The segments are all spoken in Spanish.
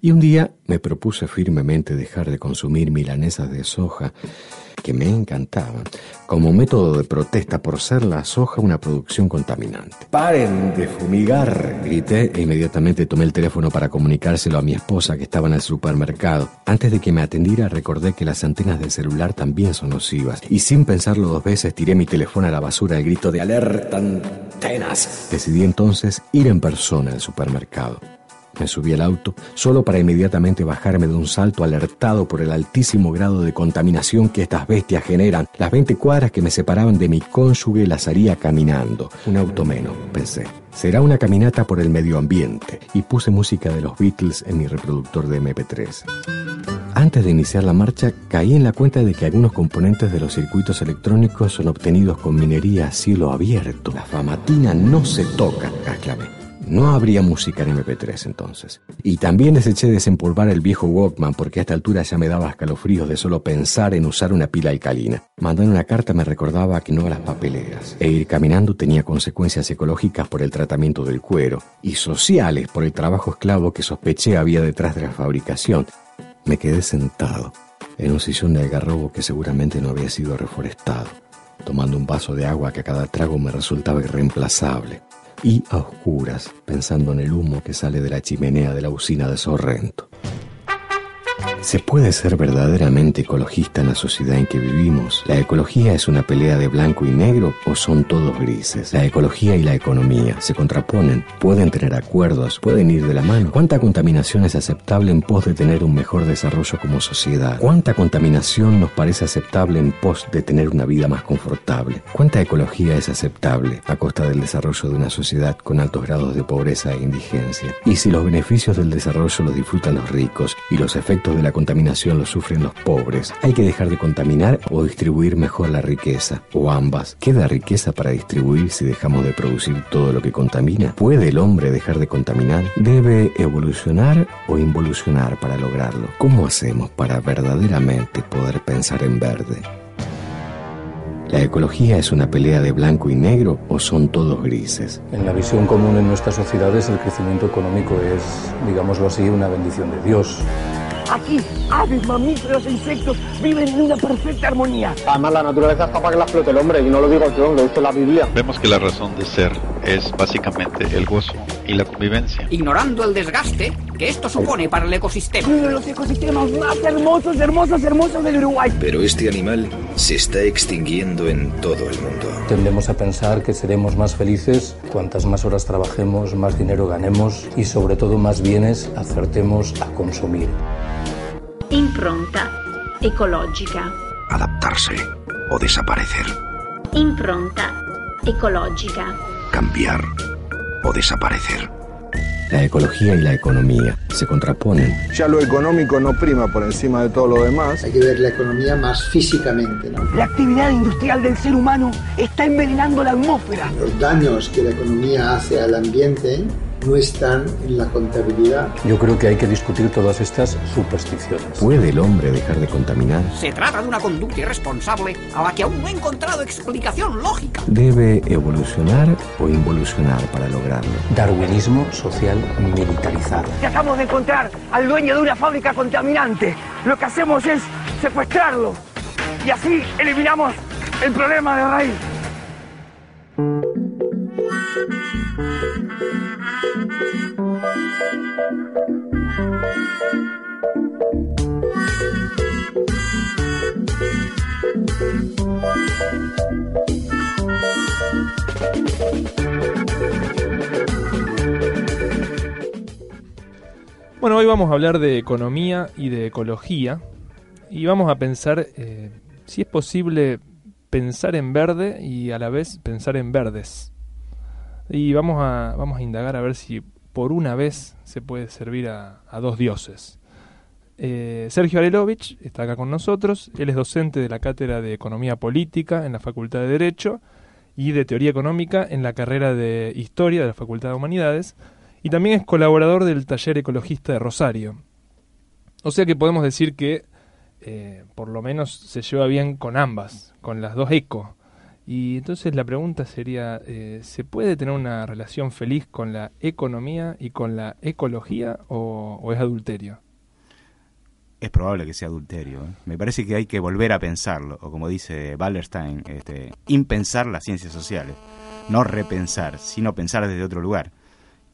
Y un día me propuse firmemente dejar de consumir milanesas de soja, que me encantaban, como método de protesta por ser la soja una producción contaminante. ¡Paren de fumigar! grité e inmediatamente tomé el teléfono para comunicárselo a mi esposa que estaba en el supermercado. Antes de que me atendiera recordé que las antenas del celular también son nocivas, y sin pensarlo dos veces tiré mi teléfono a la basura al grito de alerta antenas. Decidí entonces ir en persona al supermercado. Me subí al auto solo para inmediatamente bajarme de un salto alertado por el altísimo grado de contaminación que estas bestias generan. Las 20 cuadras que me separaban de mi cónyuge las haría caminando. Un auto menos, pensé. Será una caminata por el medio ambiente. Y puse música de los Beatles en mi reproductor de MP3. Antes de iniciar la marcha, caí en la cuenta de que algunos componentes de los circuitos electrónicos son obtenidos con minería a cielo abierto. La famatina no se toca, exclamé. No habría música en MP3 entonces. Y también deseché desempolvar el viejo Walkman porque a esta altura ya me daba escalofríos de solo pensar en usar una pila alcalina. Mandar una carta me recordaba que no a las papeleras. E ir caminando tenía consecuencias ecológicas por el tratamiento del cuero y sociales por el trabajo esclavo que sospeché había detrás de la fabricación. Me quedé sentado en un sillón de algarrobo que seguramente no había sido reforestado, tomando un vaso de agua que a cada trago me resultaba irreemplazable y a oscuras, pensando en el humo que sale de la chimenea de la usina de Sorrento. ¿Se puede ser verdaderamente ecologista en la sociedad en que vivimos? ¿La ecología es una pelea de blanco y negro o son todos grises? La ecología y la economía se contraponen, pueden tener acuerdos, pueden ir de la mano. ¿Cuánta contaminación es aceptable en pos de tener un mejor desarrollo como sociedad? ¿Cuánta contaminación nos parece aceptable en pos de tener una vida más confortable? ¿Cuánta ecología es aceptable a costa del desarrollo de una sociedad con altos grados de pobreza e indigencia? Y si los beneficios del desarrollo los disfrutan los ricos y los efectos de la contaminación lo sufren los pobres. Hay que dejar de contaminar o distribuir mejor la riqueza, o ambas. ¿Queda riqueza para distribuir si dejamos de producir todo lo que contamina? ¿Puede el hombre dejar de contaminar? ¿Debe evolucionar o involucionar para lograrlo? ¿Cómo hacemos para verdaderamente poder pensar en verde? ¿La ecología es una pelea de blanco y negro o son todos grises? En la visión común en nuestras sociedades el crecimiento económico es, digámoslo así, una bendición de Dios. Aquí, aves, mamíferos e insectos viven en una perfecta armonía. Además, la naturaleza está para que la explote el hombre, y no lo digo yo, lo dice la Biblia. Vemos que la razón de ser es básicamente el gozo y la convivencia. Ignorando el desgaste que esto supone para el ecosistema. Uno de los ecosistemas más hermosos, hermosos, hermosos del Uruguay. Pero este animal se está extinguiendo en todo el mundo. Tendemos a pensar que seremos más felices cuantas más horas trabajemos, más dinero ganemos y sobre todo más bienes acertemos a consumir. Impronta ecologica. Adaptarse o desaparecer. Impronta ecologica. Cambiar o desaparecer. La ecología y la economía se contraponen. Ya lo económico no prima por encima de todo lo demás. Hay que ver la economía más físicamente, ¿no? La actividad industrial del ser humano está envenenando la atmósfera. Los daños que la economía hace al ambiente no están en la contabilidad. Yo creo que hay que discutir todas estas supersticiones. ¿Puede el hombre dejar de contaminar? Se trata de una conducta irresponsable a la que aún no he encontrado explicación lógica. ¿Debe evolucionar o involucionar para lograrlo? Darwinismo social militarizado. Tratamos de encontrar al dueño de una fábrica contaminante. Lo que hacemos es secuestrarlo. Y así eliminamos el problema de raíz. Bueno, hoy vamos a hablar de economía y de ecología y vamos a pensar eh, si es posible pensar en verde y a la vez pensar en verdes. Y vamos a, vamos a indagar a ver si por una vez se puede servir a, dos dioses. Eh, Sergio Arelovich está acá con nosotros, él es docente de la Cátedra de Economía Política en la Facultad de Derecho y de Teoría Económica en la carrera de Historia de la Facultad de Humanidades, y también es colaborador del Taller Ecologista de Rosario. O sea que podemos decir que eh, por lo menos se lleva bien con ambas, con las dos eco. Y entonces la pregunta sería, eh, ¿se puede tener una relación feliz con la economía y con la ecología o, es adulterio? Es probable que sea adulterio. ¿eh? Me parece que hay que volver a pensarlo, o como dice Wallerstein, este, impensar las ciencias sociales. No repensar, sino pensar desde otro lugar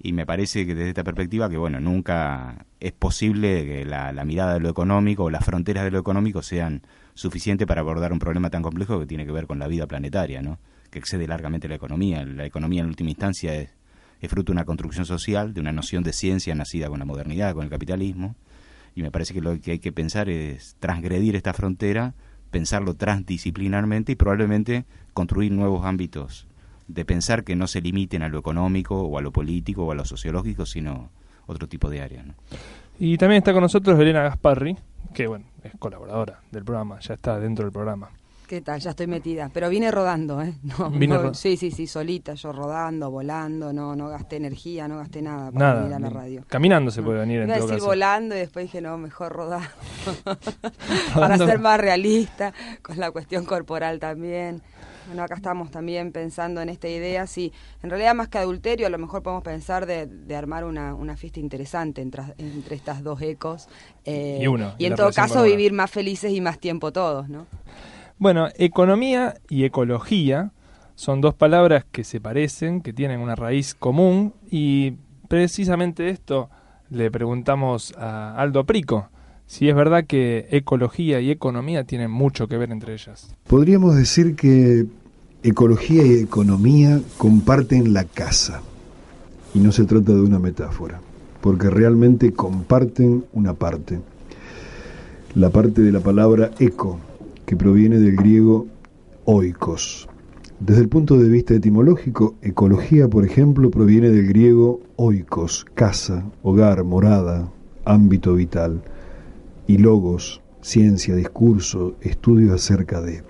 y me parece que desde esta perspectiva que bueno nunca es posible que la, mirada de lo económico o las fronteras de lo económico sean suficientes para abordar un problema tan complejo que tiene que ver con la vida planetaria no que excede largamente la economía. La economía en última instancia es, fruto de una construcción social de una noción de ciencia nacida con la modernidad con el capitalismo. Y me parece que lo que hay que pensar es transgredir esta frontera pensarlo transdisciplinarmente y probablemente construir nuevos ámbitos de pensar que no se limiten a lo económico o a lo político o a lo sociológico, sino otro tipo de áreas. Y también está con nosotros Elena Gasparri, que bueno, es colaboradora del programa, ya está dentro del programa. ¿Qué tal? Ya estoy metida. Pero vine rodando, ¿eh? No, sí, sí, sí, solita, yo rodando, volando, no no gasté energía, no gasté nada para venir a la radio. Caminando se puede venir en Iba a decir volando y después dije, no, mejor rodar. para ser más realista, con la cuestión corporal también. Bueno, acá estamos también pensando en esta idea, sí, en realidad más que adulterio, a lo mejor podemos pensar de, armar una, fiesta interesante entre, entre estas dos ecos. Eh, y uno. Y, en todo caso vivir más felices y más tiempo todos, ¿no? Bueno, economía y ecología son dos palabras que se parecen, que tienen una raíz común y precisamente esto le preguntamos a Aldo Prico, si es verdad que ecología y economía tienen mucho que ver entre ellas. Podríamos decir que ecología y economía comparten la casa. Y no se trata de una metáfora, porque realmente comparten una parte. La parte de la palabra eco, que proviene del griego oikos. Desde el punto de vista etimológico, ecología, por ejemplo, proviene del griego oikos, casa, hogar, morada, ámbito vital y logos, ciencia, discurso, estudios acerca de.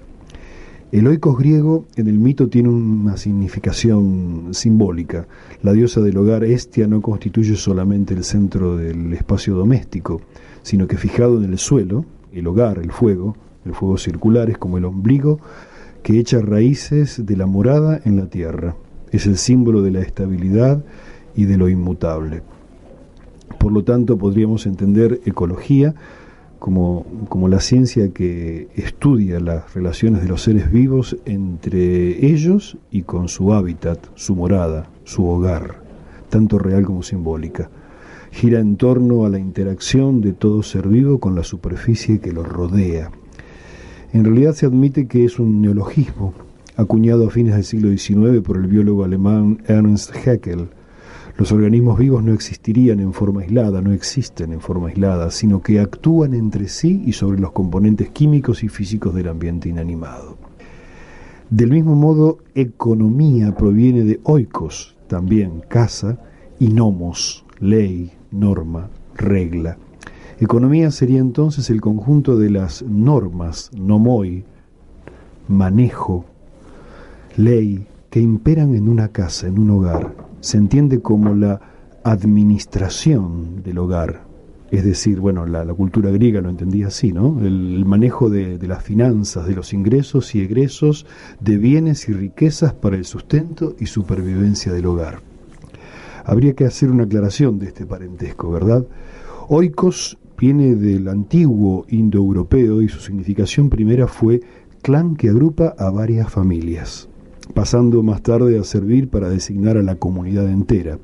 El oikos griego en el mito tiene una significación simbólica. La diosa del hogar Estia no constituye solamente el centro del espacio doméstico, sino que fijado en el suelo, el hogar, el fuego, el fuego circular es como el ombligo que echa raíces de la morada en la tierra. Es el símbolo de la estabilidad y de lo inmutable. Por lo tanto, podríamos entender ecología como, como la ciencia que estudia las relaciones de los seres vivos entre ellos y con su hábitat, su morada, su hogar, tanto real como simbólica. Gira en torno a la interacción de todo ser vivo con la superficie que lo rodea. En realidad se admite que es un neologismo, acuñado a fines del siglo XIX por el biólogo alemán Ernst Haeckel, los organismos vivos no existirían en forma aislada, no existen en forma aislada, sino que actúan entre sí y sobre los componentes químicos y físicos del ambiente inanimado. Del mismo modo, economía proviene de oikos, también casa, y nomos, ley, norma, regla. Economía sería entonces el conjunto de las normas, nomoi, manejo, ley, que imperan en una casa, en un hogar, se entiende como la administración del hogar. Es decir, bueno, la, cultura griega lo entendía así, ¿no? El, manejo de, de, las finanzas, de los ingresos y egresos, de bienes y riquezas para el sustento y supervivencia del hogar. Habría que hacer una aclaración de este parentesco, ¿verdad? Oikos viene del antiguo indoeuropeo y su significación primera fue clan que agrupa a varias familias pasando más tarde a servir para designar a la comunidad entera.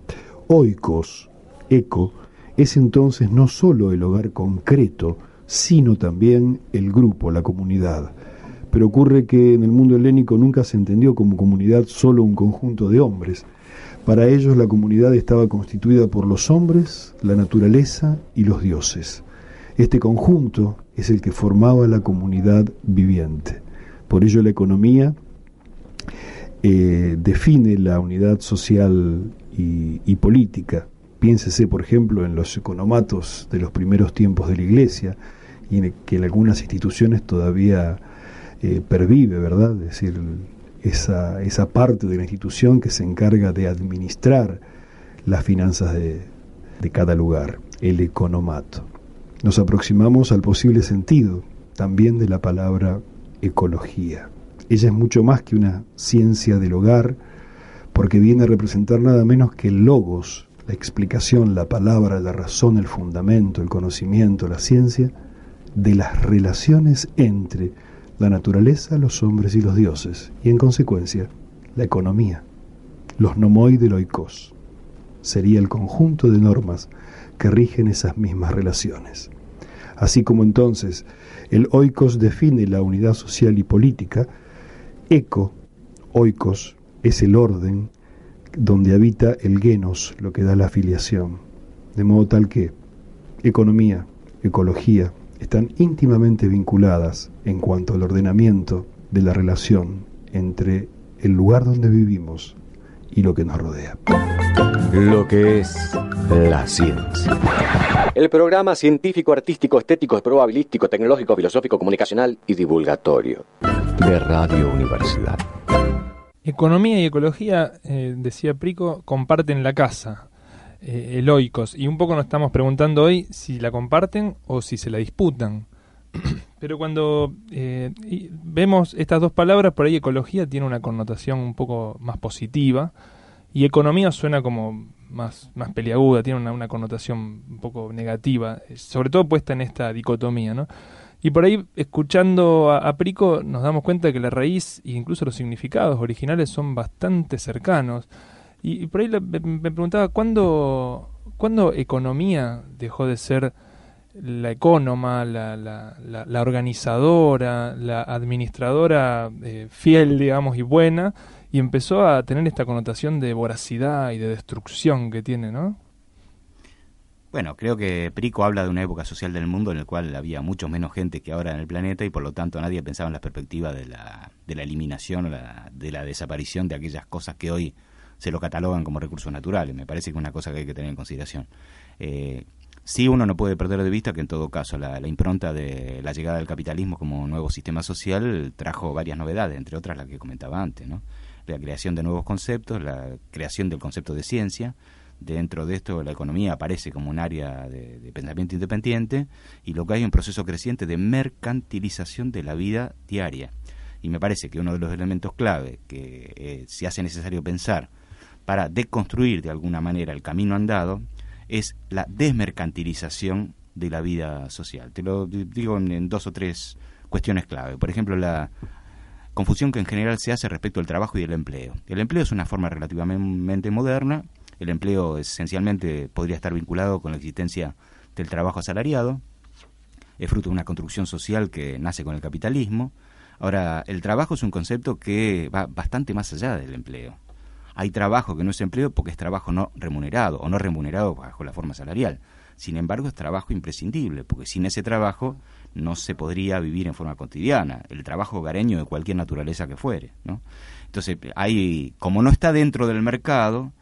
Oikos, eco, es entonces no sólo el hogar concreto, sino también el grupo, la comunidad. Pero ocurre que en el mundo helénico nunca se entendió como comunidad solo un conjunto de hombres. Para ellos la comunidad estaba constituida por los hombres, la naturaleza y los dioses. Este conjunto es el que formaba la comunidad viviente. Por ello la economía eh, define la unidad social y, política Piénsese, por ejemplo, en los economatos de los primeros tiempos de la Iglesia, y en que en algunas instituciones todavía eh, pervive, ¿verdad? Es decir, esa, esa parte de la institución que se encarga de administrar las finanzas de, de cada lugar, el economato. Nos aproximamos al posible sentido también de la palabra ecología. Ella es mucho más que una ciencia del hogar, porque viene a representar nada menos que el logos, la explicación, la palabra, la razón, el fundamento, el conocimiento, la ciencia, de las relaciones entre la naturaleza, los hombres y los dioses, y en consecuencia, la economía, los nomoi del oikos. Sería el conjunto de normas que rigen esas mismas relaciones. Así como entonces el oikos define la unidad social y política, eco, oikos, es el orden donde habita el genos, lo que da la afiliación. De modo tal que economía, ecología, están íntimamente vinculadas en cuanto al ordenamiento de la relación entre el lugar donde vivimos y lo que nos rodea. Lo que es la ciencia. El programa científico, artístico, estético, probabilístico, tecnológico, filosófico, comunicacional y divulgatorio de Radio Universidad. Economía y ecología, eh, decía Prico, comparten la casa eh, eloicos. Y un poco nos estamos preguntando hoy si la comparten o si se la disputan. Pero cuando eh, vemos estas dos palabras, por ahí ecología tiene una connotación un poco más positiva y economía suena como más, más peliaguda, tiene una, una connotación un poco negativa, eh, sobre todo puesta en esta dicotomía, ¿no? Y por ahí, escuchando a, a, Prico, nos damos cuenta de que la raíz e incluso los significados originales son bastante cercanos. Y, por ahí me, preguntaba, ¿cuándo, ¿cuándo, economía dejó de ser la ecónoma, la, la, la, organizadora, la administradora eh, fiel, digamos, y buena, y empezó a tener esta connotación de voracidad y de destrucción que tiene, ¿no? Bueno, creo que Prico habla de una época social del mundo en la cual había mucho menos gente que ahora en el planeta y por lo tanto nadie pensaba en la perspectiva de la, de la eliminación o de la desaparición de aquellas cosas que hoy se lo catalogan como recursos naturales. Me parece que es una cosa que hay que tener en consideración. Eh, sí uno no puede perder de vista que en todo caso la, impronta de la llegada del capitalismo como nuevo sistema social trajo varias novedades, entre otras la que comentaba antes, ¿no? La creación de nuevos conceptos, la creación del concepto de ciencia, dentro de esto la economía aparece como un área de, pensamiento independiente y lo que hay es un proceso creciente de mercantilización de la vida diaria. Y me parece que uno de los elementos clave que eh, se hace necesario pensar para deconstruir de alguna manera el camino andado es la desmercantilización de la vida social. Te lo digo en, dos o tres cuestiones clave. Por ejemplo, la confusión que en general se hace respecto al trabajo y el empleo. El empleo es una forma relativamente moderna. El empleo esencialmente podría estar vinculado con la existencia del trabajo asalariado. Es fruto de una construcción social que nace con el capitalismo. Ahora, el trabajo es un concepto que va bastante más allá del empleo hay trabajo que no es empleo porque es trabajo no remunerado o no remunerado bajo la forma salarial. Sin embargo, es trabajo imprescindible, porque sin ese trabajo no se podría vivir en forma cotidiana, el trabajo hogareño de cualquier naturaleza que fuere. ¿no? Entonces, hay, como no está dentro del mercado,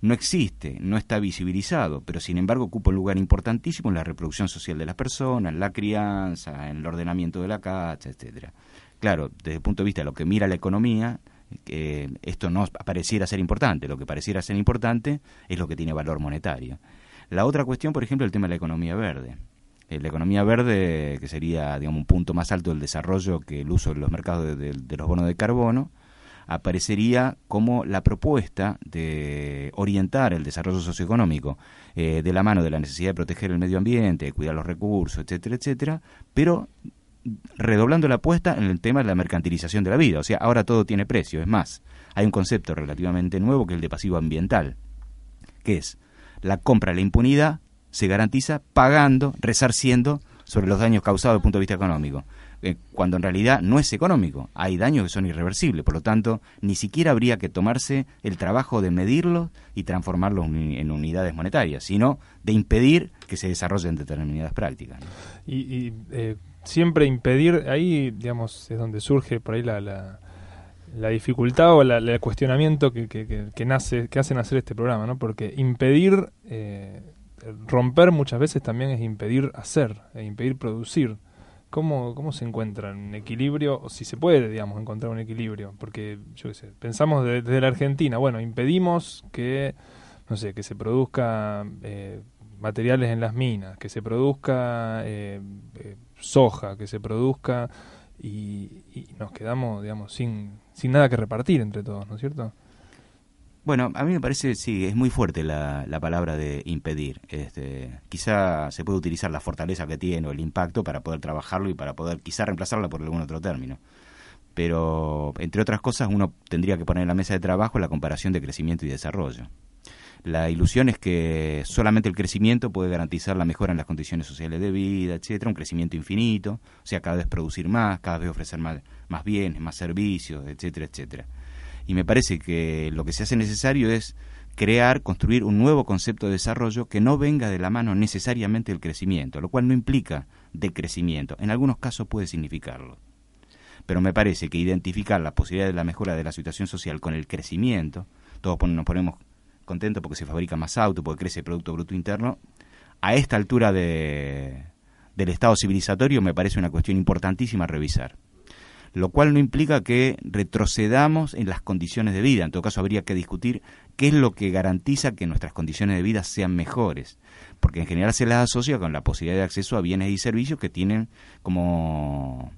no existe, no está visibilizado, pero sin embargo ocupa un lugar importantísimo en la reproducción social de las personas, en la crianza, en el ordenamiento de la casa, etcétera. Claro, desde el punto de vista de lo que mira la economía, esto no pareciera ser importante. Lo que pareciera ser importante es lo que tiene valor monetario. La otra cuestión, por ejemplo, el tema de la economía verde. Eh, la economía verde, que sería digamos, un punto más alto del desarrollo que el uso de los mercados de, los bonos de carbono, aparecería como la propuesta de orientar el desarrollo socioeconómico eh, de la mano de la necesidad de proteger el medio ambiente, de cuidar los recursos, etcétera, etcétera, pero redoblando la apuesta en el tema de la mercantilización de la vida. O sea, ahora todo tiene precio. Es más, hay un concepto relativamente nuevo que es el de pasivo ambiental, que es la compra, la impunidad se garantiza pagando, resarciendo sobre los daños causados desde el punto de vista económico. Eh, cuando en realidad no es económico, hay daños que son irreversibles, por lo tanto, ni siquiera habría que tomarse el trabajo de medirlos y transformarlos en unidades monetarias, sino de impedir que se desarrollen determinadas prácticas. Y, eh, siempre impedir, ahí digamos es donde surge por ahí la, la dificultad o el cuestionamiento que, que, nace, que hacen hacer este programa, ¿no? Porque impedir, eh, romper muchas veces también es impedir hacer, e impedir producir. ¿Cómo, ¿Cómo se encuentra un equilibrio? O si se puede, digamos, encontrar un equilibrio. Porque, yo qué sé, pensamos desde la Argentina, bueno, impedimos que, no sé, que se produzca eh, materiales en las minas, que se produzca eh, soja, que se produzca y, nos quedamos, digamos, sin, sin nada que repartir entre todos, ¿no es cierto? Bueno, a mí me parece, sí, es muy fuerte la, la palabra de impedir. Este, quizá se puede utilizar la fortaleza que tiene o el impacto para poder trabajarlo y para poder quizá reemplazarla por algún otro término. Pero, entre otras cosas, uno tendría que poner en la mesa de trabajo la comparación de crecimiento y desarrollo. La ilusión es que solamente el crecimiento puede garantizar la mejora en las condiciones sociales de vida, etcétera, un crecimiento infinito, o sea, cada vez producir más, cada vez ofrecer más, más bienes, más servicios, etcétera, etcétera. Y me parece que lo que se hace necesario es crear, construir un nuevo concepto de desarrollo que no venga de la mano necesariamente del crecimiento, lo cual no implica decrecimiento, en algunos casos puede significarlo. Pero me parece que identificar la posibilidad de la mejora de la situación social con el crecimiento, todos nos ponemos contento porque se fabrica más auto, porque crece el Producto Bruto Interno, a esta altura de, del Estado civilizatorio me parece una cuestión importantísima revisar. Lo cual no implica que retrocedamos en las condiciones de vida. En todo caso, habría que discutir qué es lo que garantiza que nuestras condiciones de vida sean mejores. Porque en general se las asocia con la posibilidad de acceso a bienes y servicios que tienen como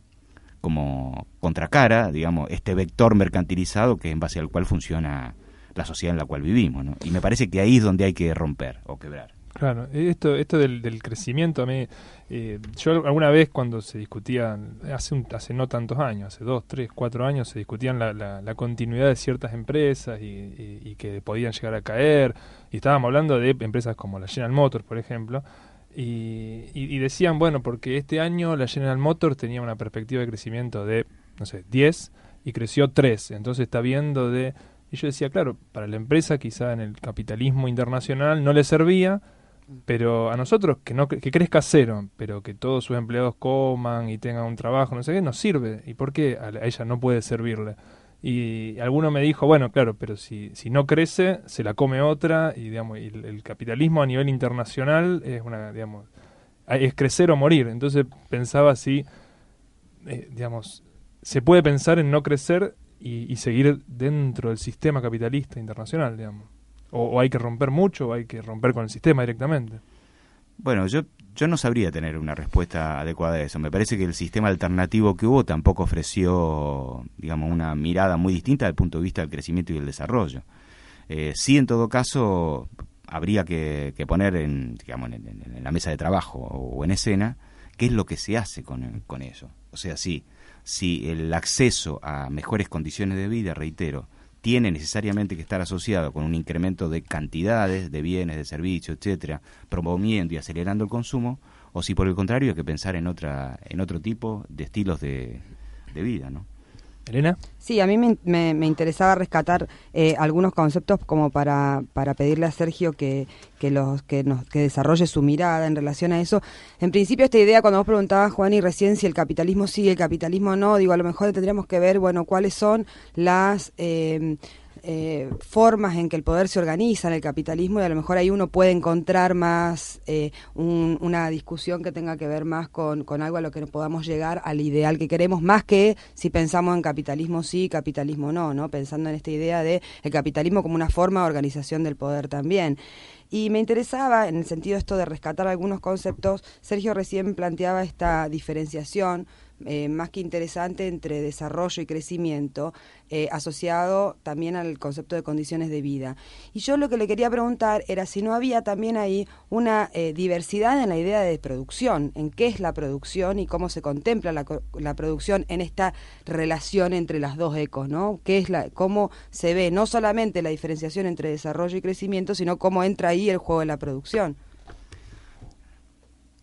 como contracara, digamos, este vector mercantilizado que en base al cual funciona la sociedad en la cual vivimos. ¿no? Y me parece que ahí es donde hay que romper o quebrar. Claro, esto, esto del, del crecimiento a mí, eh, yo alguna vez cuando se discutía, hace, un, hace no tantos años, hace dos, tres, cuatro años, se discutían la, la, continuidad de ciertas empresas y, y, que podían llegar a caer, y estábamos hablando de empresas como la General Motors, por ejemplo, y, y, decían, bueno, porque este año la General Motors tenía una perspectiva de crecimiento de, no sé, 10 y creció 3, entonces está viendo de y yo decía, claro, para la empresa quizá en el capitalismo internacional no le servía, pero a nosotros que no que crezca cero, pero que todos sus empleados coman y tengan un trabajo, no sé qué, nos sirve. ¿Y por qué a ella no puede servirle? Y alguno me dijo, bueno, claro, pero si, si no crece, se la come otra y digamos, el, capitalismo a nivel internacional es una, digamos, es crecer o morir. Entonces pensaba así, eh, digamos, se puede pensar en no crecer y, seguir dentro del sistema capitalista internacional, digamos. O, hay que romper mucho o hay que romper con el sistema directamente. Bueno, yo, yo no sabría tener una respuesta adecuada a eso. Me parece que el sistema alternativo que hubo tampoco ofreció, digamos, una mirada muy distinta desde el punto de vista del crecimiento y del desarrollo. Eh, sí, en todo caso, habría que, poner en, digamos, en, la mesa de trabajo o en escena qué es lo que se hace con, con eso. O sea, sí, si el acceso a mejores condiciones de vida, reitero, tiene necesariamente que estar asociado con un incremento de cantidades de bienes, de servicios, etcétera, promoviendo y acelerando el consumo, o si por el contrario hay que pensar en otra en otro tipo de estilos de, de vida, ¿no? Elena. Sí, a mí me, interesaba rescatar eh, algunos conceptos como para, para pedirle a Sergio que, que, los, que, nos, que desarrolle su mirada en relación a eso. En principio, esta idea, cuando vos preguntabas, Juan, y recién si el capitalismo sí, el capitalismo no, digo, a lo mejor tendríamos que ver, bueno, cuáles son las... Eh, eh, formas en que el poder se organiza en el capitalismo y a lo mejor ahí uno puede encontrar más eh, una discusión que tenga que ver más con, con, algo a lo que podamos llegar al ideal que queremos, más que si pensamos en capitalismo sí, capitalismo no, ¿no? Pensando en esta idea de el capitalismo como una forma de organización del poder también. Y me interesaba, en el sentido esto de rescatar algunos conceptos, Sergio recién planteaba esta diferenciación eh, más que interesante entre desarrollo y crecimiento, eh, asociado también al concepto de condiciones de vida. Y yo lo que le quería preguntar era si no había también ahí una eh, diversidad en la idea de producción, en qué es la producción y cómo se contempla la, la, producción en esta relación entre las dos ecos, ¿no? ¿Qué es la, cómo se ve no solamente la diferenciación entre desarrollo y crecimiento, sino cómo entra ahí el juego de la producción.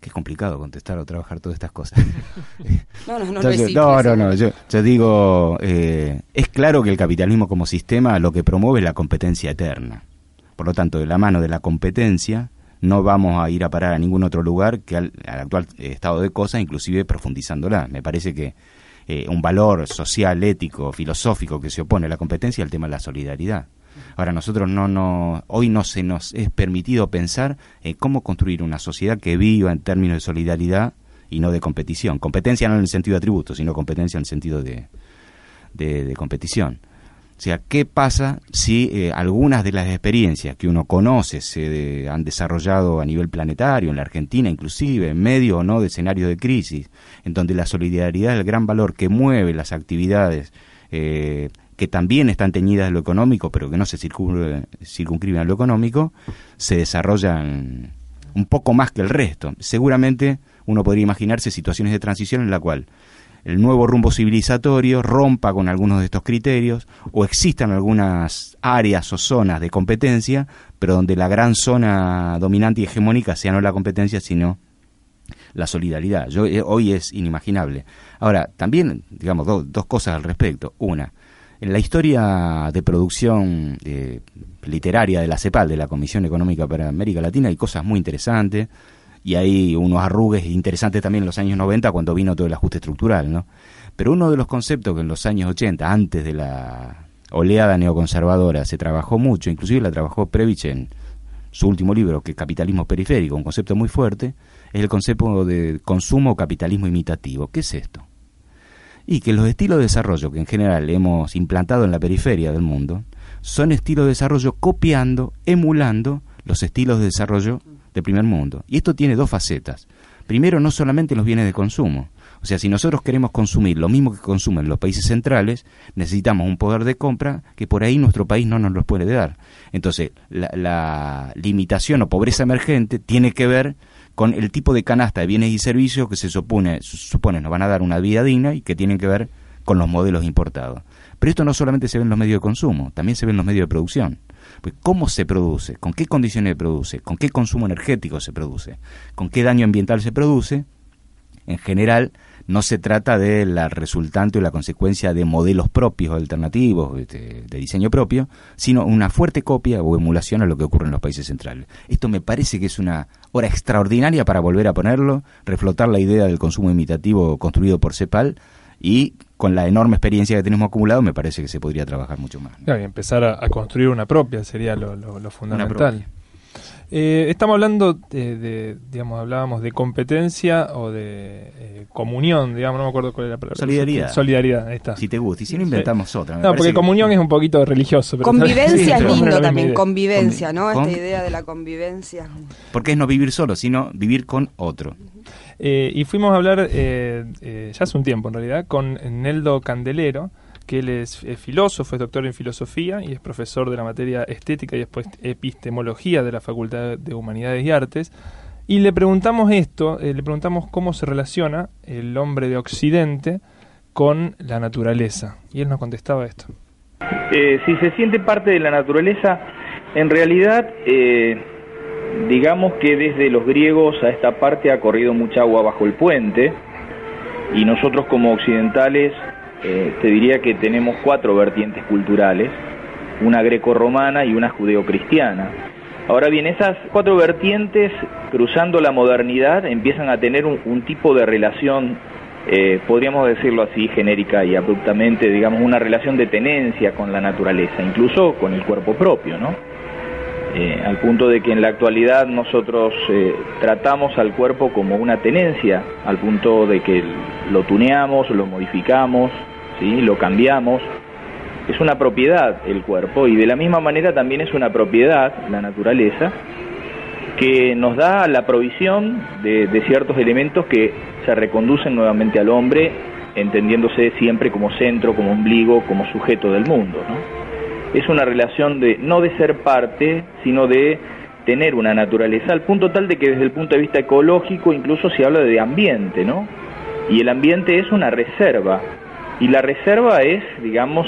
Qué complicado contestar o trabajar todas estas cosas. no, no, no, no, no, no, yo, yo digo, eh, es claro que el capitalismo como sistema lo que promueve es la competencia eterna. Por lo tanto, de la mano de la competencia no vamos a ir a parar a ningún otro lugar que al, actual estado de cosas, inclusive profundizándola. Me parece que eh, un valor social, ético, filosófico que se opone a la competencia, el tema de la solidaridad. Ahora nosotros no, no, hoy no se nos es permitido pensar en cómo construir una sociedad que viva en términos de solidaridad y no de competición. Competencia no en el sentido de atributo, sino competencia en el sentido de, de, competición. O sea, ¿qué pasa si eh, algunas de las experiencias que uno conoce se han desarrollado a nivel planetario, en la Argentina inclusive, en medio o no de escenarios de crisis, en donde la solidaridad es el gran valor que mueve las actividades eh, que también están teñidas de lo económico, pero que no se circunscriben a lo económico, se desarrollan un poco más que el resto. Seguramente uno podría imaginarse situaciones de transición en la cual el nuevo rumbo civilizatorio rompa con algunos de estos criterios o existan algunas áreas o zonas de competencia, pero donde la gran zona dominante y hegemónica sea no la competencia, sino la solidaridad. Yo, eh, hoy es inimaginable. Ahora, también, digamos, dos cosas al respecto. Una, en la historia de producción eh, literaria de la CEPAL, de la Comisión Económica para América Latina, hay cosas muy interesantes y hay unos arrugues interesantes también en los años 90 cuando vino todo el ajuste estructural, ¿no? Pero uno de los conceptos que en los años 80, antes de la oleada neoconservadora, se trabajó mucho, inclusive la trabajó Previch en su último libro, que es Capitalismo Periférico, un concepto muy fuerte, es el concepto de consumo capitalismo imitativo. ¿Qué es esto? Y que los estilos de desarrollo que en general hemos implantado en la periferia del mundo son estilos de desarrollo copiando, emulando los estilos de desarrollo del primer mundo. Y esto tiene dos facetas. Primero, no solamente los bienes de consumo. O sea, si nosotros queremos consumir lo mismo que consumen los países centrales, necesitamos un poder de compra que por ahí nuestro país no nos lo puede dar. Entonces, la, la limitación o pobreza emergente tiene que ver con el tipo de canasta de bienes y servicios que se supone, supone nos van a dar una vida digna y que tienen que ver con los modelos importados. Pero esto no solamente se ve en los medios de consumo, también se ve en los medios de producción. Pues cómo se produce, con qué condiciones se produce, con qué consumo energético se produce, con qué daño ambiental se produce, en general no se trata de la resultante o la consecuencia de modelos propios alternativos de, de, diseño propio, sino una fuerte copia o emulación a lo que ocurre en los países centrales. Esto me parece que es una hora extraordinaria para volver a ponerlo, reflotar la idea del consumo imitativo construido por CEPAL y con la enorme experiencia que tenemos acumulado me parece que se podría trabajar mucho más. y empezar a, construir una propia sería lo, lo fundamental. Eh, estamos hablando de, digamos, hablábamos de competencia o de eh, comunión, digamos, no me acuerdo cuál era la palabra. Solidaridad. Solidaridad, ahí está. Si te gusta, y si no inventamos otra. no, porque comunión es un poquito religioso. convivencia es lindo también, convivencia, ¿no? Esta idea de la convivencia. Porque es no vivir solo, sino vivir con otro. Eh, y fuimos a hablar, ya hace un tiempo en realidad, con Neldo Candelero, que él es, filósofo, es doctor en filosofía y es profesor de la materia estética y epistemología de la Facultad de Humanidades y Artes. Y le preguntamos esto, eh, le preguntamos cómo se relaciona el hombre de Occidente con la naturaleza. Y él nos contestaba esto. Eh, si se siente parte de la naturaleza, en realidad, eh, digamos que desde los griegos a esta parte ha corrido mucha agua bajo el puente, y nosotros como occidentales eh, te diría que tenemos cuatro vertientes culturales, una greco-romana y una judeo-cristiana. Ahora bien, esas cuatro vertientes, cruzando la modernidad, empiezan a tener un, tipo de relación, eh, podríamos decirlo así, genérica y abruptamente, digamos, una relación de tenencia con la naturaleza, incluso con el cuerpo propio, ¿no? Eh, al punto de que en la actualidad nosotros tratamos al cuerpo como una tenencia, al punto de que lo tuneamos, lo modificamos, lo cambiamos. Es una propiedad el cuerpo y de la misma manera también es una propiedad la naturaleza que nos da la provisión de, ciertos elementos que se reconducen nuevamente al hombre, entendiéndose siempre como centro, como ombligo, como sujeto del mundo. Es una relación de no de ser parte, sino de tener una naturaleza, al punto tal de que desde el punto de vista ecológico incluso se habla de ambiente, ¿no? Y el ambiente es una reserva y la reserva es, digamos,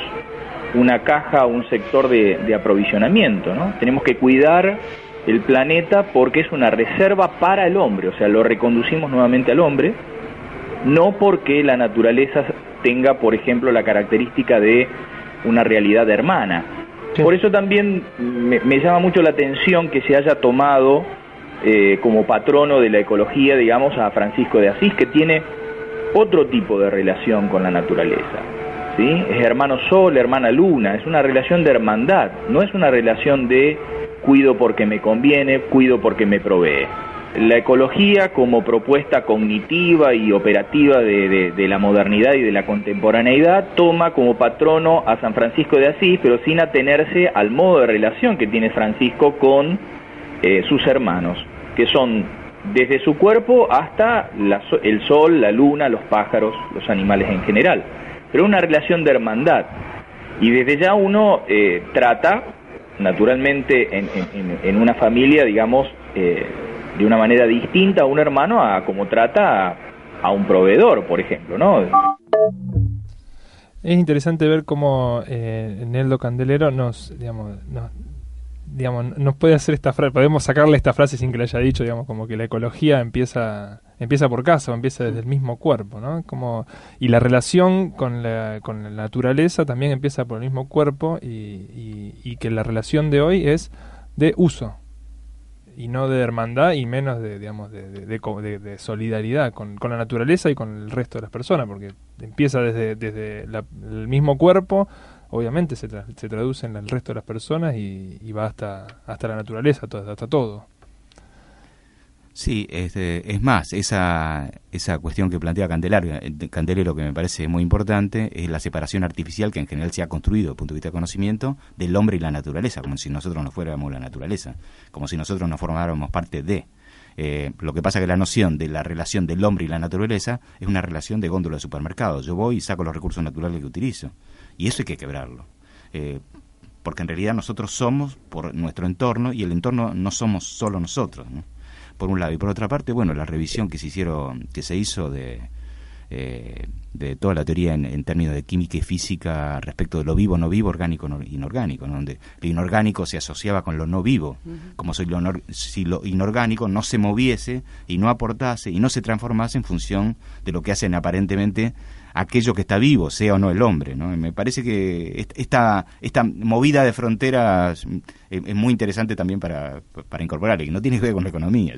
una caja, un sector de, aprovisionamiento, ¿no? Tenemos que cuidar el planeta porque es una reserva para el hombre, o sea, lo reconducimos nuevamente al hombre, no porque la naturaleza tenga, por ejemplo, la característica de una realidad hermana. Por eso también me, llama mucho la atención que se haya tomado eh, como patrono de la ecología, digamos, a Francisco de Asís, que tiene otro tipo de relación con la naturaleza. ¿sí? Es hermano sol, hermana luna, es una relación de hermandad, no es una relación de cuido porque me conviene, cuido porque me provee. La ecología como propuesta cognitiva y operativa de, la modernidad y de la contemporaneidad toma como patrono a San Francisco de Asís, pero sin atenerse al modo de relación que tiene Francisco con eh, sus hermanos, que son desde su cuerpo hasta el sol, la luna, los pájaros, los animales en general. Pero una relación de hermandad. Y desde ya uno eh, trata, naturalmente, en, una familia, digamos, eh, de una manera distinta a un hermano a como trata a, un proveedor, por ejemplo, ¿no? Es interesante ver cómo eh, Neldo Candelero nos, digamos, nos, digamos, nos puede hacer esta frase, podemos sacarle esta frase sin que le haya dicho, digamos, como que la ecología empieza empieza por casa, empieza desde el mismo cuerpo, ¿no? Como, y la relación con la, con la naturaleza también empieza por el mismo cuerpo y, y que la relación de hoy es de uso, y no de hermandad y menos de, digamos, de, de, solidaridad con, con, la naturaleza y con el resto de las personas, porque empieza desde, desde el mismo cuerpo, obviamente se, se traduce en el resto de las personas y, va hasta, hasta la naturaleza, hasta todo. Sí, este, es más, esa, esa cuestión que plantea Candelero, Candelero, que me parece muy importante, es la separación artificial que en general se ha construido desde el punto de vista de conocimiento del hombre y la naturaleza, como si nosotros no fuéramos la naturaleza, como si nosotros no formáramos parte de. Eh, lo que pasa es que la noción de la relación del hombre y la naturaleza es una relación de góndola de supermercado. Yo voy y saco los recursos naturales que utilizo. Y eso hay que quebrarlo. Eh, porque en realidad nosotros somos por nuestro entorno y el entorno no somos solo nosotros. ¿no? Por un lado. Y por otra parte, bueno, la revisión que se hicieron, que se hizo de, eh, de toda la teoría en, términos de química y física respecto de lo vivo, no vivo, orgánico, no, inorgánico, donde lo inorgánico se asociaba con lo no vivo, como si lo, si lo inorgánico no se moviese y no aportase y no se transformase en función de lo que hacen aparentemente aquello que está vivo, sea o no el hombre. ¿no? Me parece que esta, esta movida de fronteras es, muy interesante también para, para incorporar, y no tiene que ver con la economía.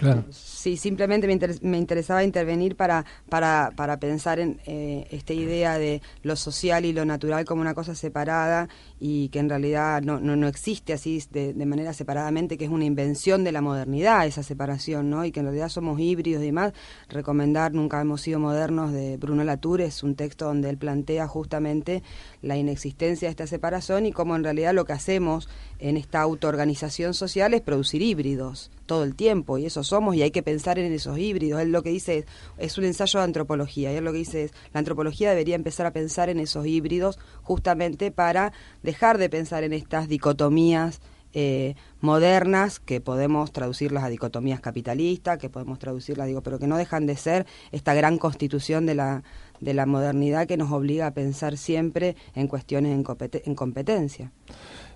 Claro. Sí, simplemente me, me interesaba intervenir para, para, para pensar en eh, esta idea de lo social y lo natural como una cosa separada y que en realidad no, no, no existe así de, de, manera separadamente, que es una invención de la modernidad esa separación, ¿no? Y que en realidad somos híbridos y demás. Recomendar Nunca hemos sido modernos de Bruno Latour es un texto donde él plantea justamente la inexistencia de esta separación y cómo en realidad lo que hacemos en esta autoorganización social es producir híbridos todo el tiempo y eso somos y hay que pensar en esos híbridos. Él lo que dice es, un ensayo de antropología y él lo que dice es la antropología debería empezar a pensar en esos híbridos justamente para dejar de pensar en estas dicotomías eh, modernas que podemos traducirlas a dicotomías capitalistas, que podemos traducirlas, digo, pero que no dejan de ser esta gran constitución de la, de la modernidad que nos obliga a pensar siempre en cuestiones en, competencia.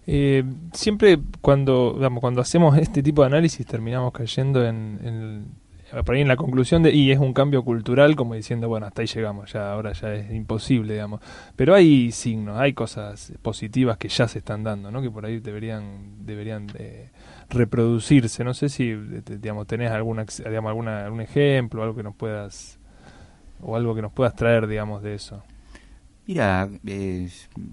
Eh, siempre cuando, cuando hacemos este tipo de análisis terminamos cayendo en por ahí en la conclusión de, y es un cambio cultural, como diciendo, bueno, hasta ahí llegamos, ya ahora ya es imposible, digamos. Pero hay signos, hay cosas positivas que ya se están dando, ¿no? Que por ahí deberían, deberían eh, reproducirse. No sé si, digamos, tenés alguna, digamos, alguna, algún ejemplo, algo que nos puedas, o algo que nos puedas traer, digamos, de eso. Mira, eh,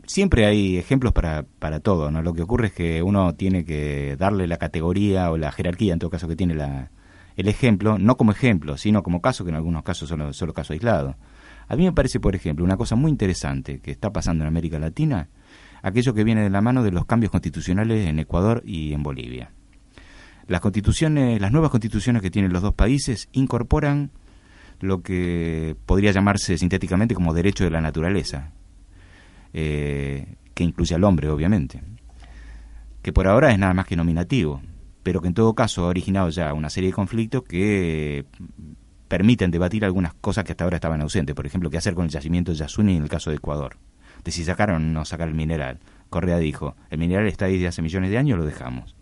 siempre hay ejemplos para, para todo, ¿no? Lo que ocurre es que uno tiene que darle la categoría o la jerarquía, en todo caso, que tiene la, el ejemplo, no como ejemplo, sino como caso, que en algunos casos son solo caso aislado. A mí me parece, por ejemplo, una cosa muy interesante que está pasando en América Latina, aquello que viene de la mano de los cambios constitucionales en Ecuador y en Bolivia. Las constituciones, las nuevas constituciones que tienen los dos países incorporan lo que podría llamarse sintéticamente como derecho de la naturaleza, eh, que incluye al hombre, obviamente, que por ahora es nada más que nominativo pero que en todo caso ha originado ya una serie de conflictos que permiten debatir algunas cosas que hasta ahora estaban ausentes. Por ejemplo, qué hacer con el yacimiento de Yasuni en el caso de Ecuador. De si sacar o no sacar el mineral. Correa dijo, el mineral está ahí desde hace millones de años, lo dejamos.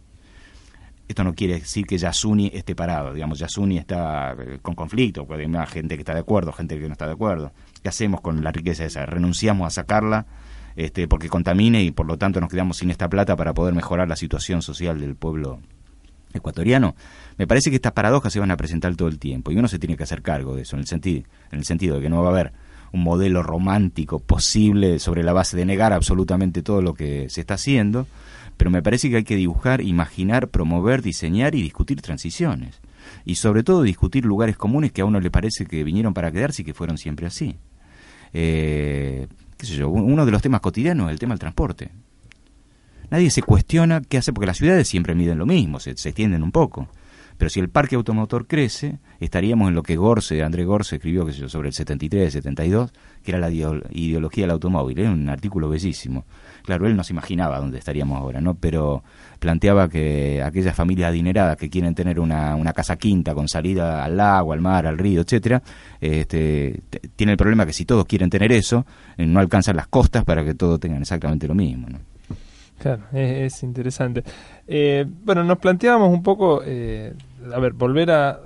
Esto no quiere decir que Yasuni esté parado. Digamos, Yasuni está eh, con conflicto, puede haber gente que está de acuerdo, gente que no está de acuerdo. ¿Qué hacemos con la riqueza esa? ¿Renunciamos a sacarla este, porque contamine y por lo tanto nos quedamos sin esta plata para poder mejorar la situación social del pueblo ecuatoriano, me parece que estas paradojas se van a presentar todo el tiempo y uno se tiene que hacer cargo de eso, en el sentido, en el sentido de que no va a haber un modelo romántico posible sobre la base de negar absolutamente todo lo que se está haciendo, pero me parece que hay que dibujar, imaginar, promover, diseñar y discutir transiciones. Y sobre todo discutir lugares comunes que a uno le parece que vinieron para quedarse y que fueron siempre así. Eh, qué sé yo, uno de los temas cotidianos es el tema del transporte. Nadie se cuestiona qué hace, porque las ciudades siempre miden lo mismo, se, se extienden un poco. Pero si el parque automotor crece, estaríamos en lo que Gorse, André Gorse escribió que sobre el 73, 72, que era la ideología del automóvil. Era un artículo bellísimo. Claro, él no se imaginaba dónde estaríamos ahora, ¿no? Pero planteaba que aquellas familias adineradas que quieren tener una, una casa quinta con salida al lago, al mar, al río, etcétera, este, tiene el problema que si todos quieren tener eso, eh, no alcanzan las costas para que todos tengan exactamente lo mismo, ¿no? Claro, es, interesante. Eh, bueno, nos planteábamos un poco, eh, a ver, volver a,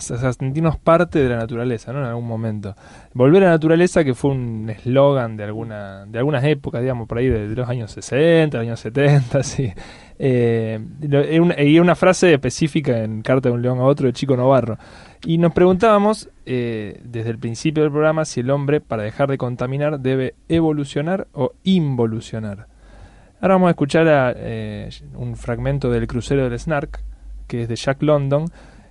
sentirnos parte de la naturaleza, ¿no? En algún momento. Volver a la naturaleza, que fue un eslogan de alguna de algunas épocas, digamos, por ahí de, los años 60, años 70, sí. Eh, y, una, y una frase específica en Carta de un león a otro de Chico Novarro. Y nos preguntábamos, eh, desde el principio del programa, si el hombre, para dejar de contaminar, debe evolucionar o involucionar. Ahora vamos a escuchar a, eh, un fragmento del crucero del Snark, que es de Jack London,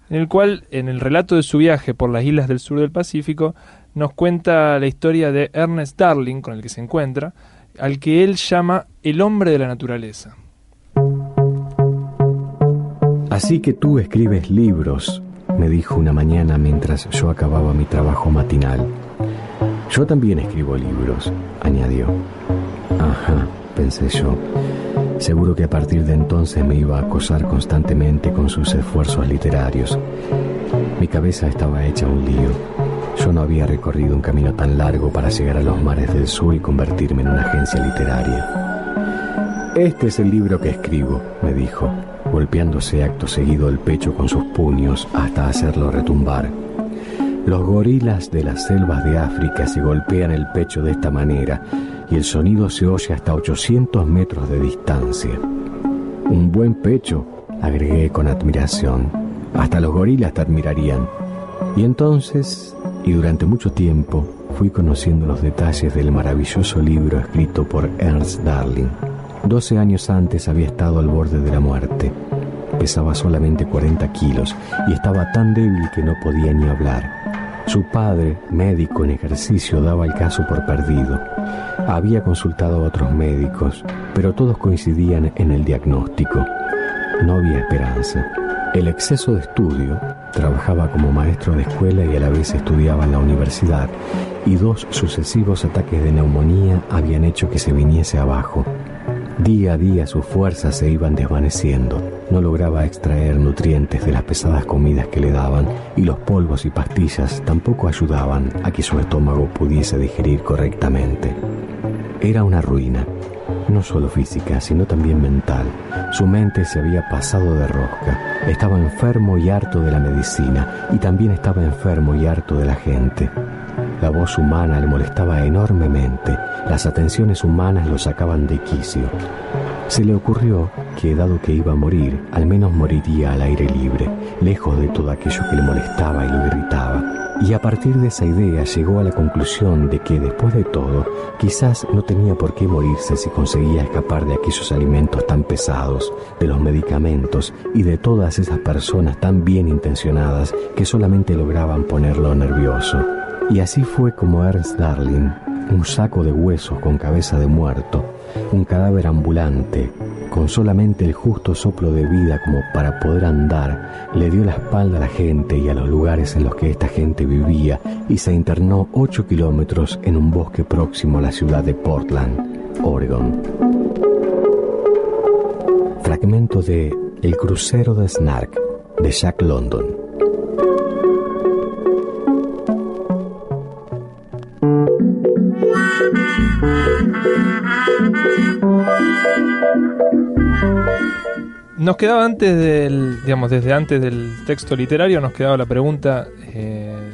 en el cual, en el relato de su viaje por las islas del sur del Pacífico, nos cuenta la historia de Ernest Darling, con el que se encuentra, al que él llama el hombre de la naturaleza. Así que tú escribes libros, me dijo una mañana mientras yo acababa mi trabajo matinal. Yo también escribo libros, añadió. Ajá pensé yo. Seguro que a partir de entonces me iba a acosar constantemente con sus esfuerzos literarios. Mi cabeza estaba hecha un lío. Yo no había recorrido un camino tan largo para llegar a los mares del sur y convertirme en una agencia literaria. Este es el libro que escribo, me dijo, golpeándose acto seguido el pecho con sus puños hasta hacerlo retumbar. Los gorilas de las selvas de África se golpean el pecho de esta manera y el sonido se oye hasta 800 metros de distancia. Un buen pecho, agregué con admiración. Hasta los gorilas te admirarían. Y entonces, y durante mucho tiempo, fui conociendo los detalles del maravilloso libro escrito por Ernst Darling. Doce años antes había estado al borde de la muerte. Pesaba solamente 40 kilos y estaba tan débil que no podía ni hablar. Su padre, médico en ejercicio, daba el caso por perdido. Había consultado a otros médicos, pero todos coincidían en el diagnóstico. No había esperanza. El exceso de estudio, trabajaba como maestro de escuela y a la vez estudiaba en la universidad, y dos sucesivos ataques de neumonía habían hecho que se viniese abajo. Día a día sus fuerzas se iban desvaneciendo. No lograba extraer nutrientes de las pesadas comidas que le daban y los polvos y pastillas tampoco ayudaban a que su estómago pudiese digerir correctamente. Era una ruina, no solo física, sino también mental. Su mente se había pasado de rosca. Estaba enfermo y harto de la medicina y también estaba enfermo y harto de la gente. La voz humana le molestaba enormemente, las atenciones humanas lo sacaban de quicio. Se le ocurrió que, dado que iba a morir, al menos moriría al aire libre, lejos de todo aquello que le molestaba y lo irritaba. Y a partir de esa idea llegó a la conclusión de que, después de todo, quizás no tenía por qué morirse si conseguía escapar de aquellos alimentos tan pesados, de los medicamentos y de todas esas personas tan bien intencionadas que solamente lograban ponerlo nervioso. Y así fue como Ernst Darling, un saco de huesos con cabeza de muerto, un cadáver ambulante, con solamente el justo soplo de vida como para poder andar, le dio la espalda a la gente y a los lugares en los que esta gente vivía y se internó ocho kilómetros en un bosque próximo a la ciudad de Portland, Oregon. Fragmento de El crucero de Snark, de Jack London. Nos quedaba antes del, digamos, desde antes del texto literario, nos quedaba la pregunta eh,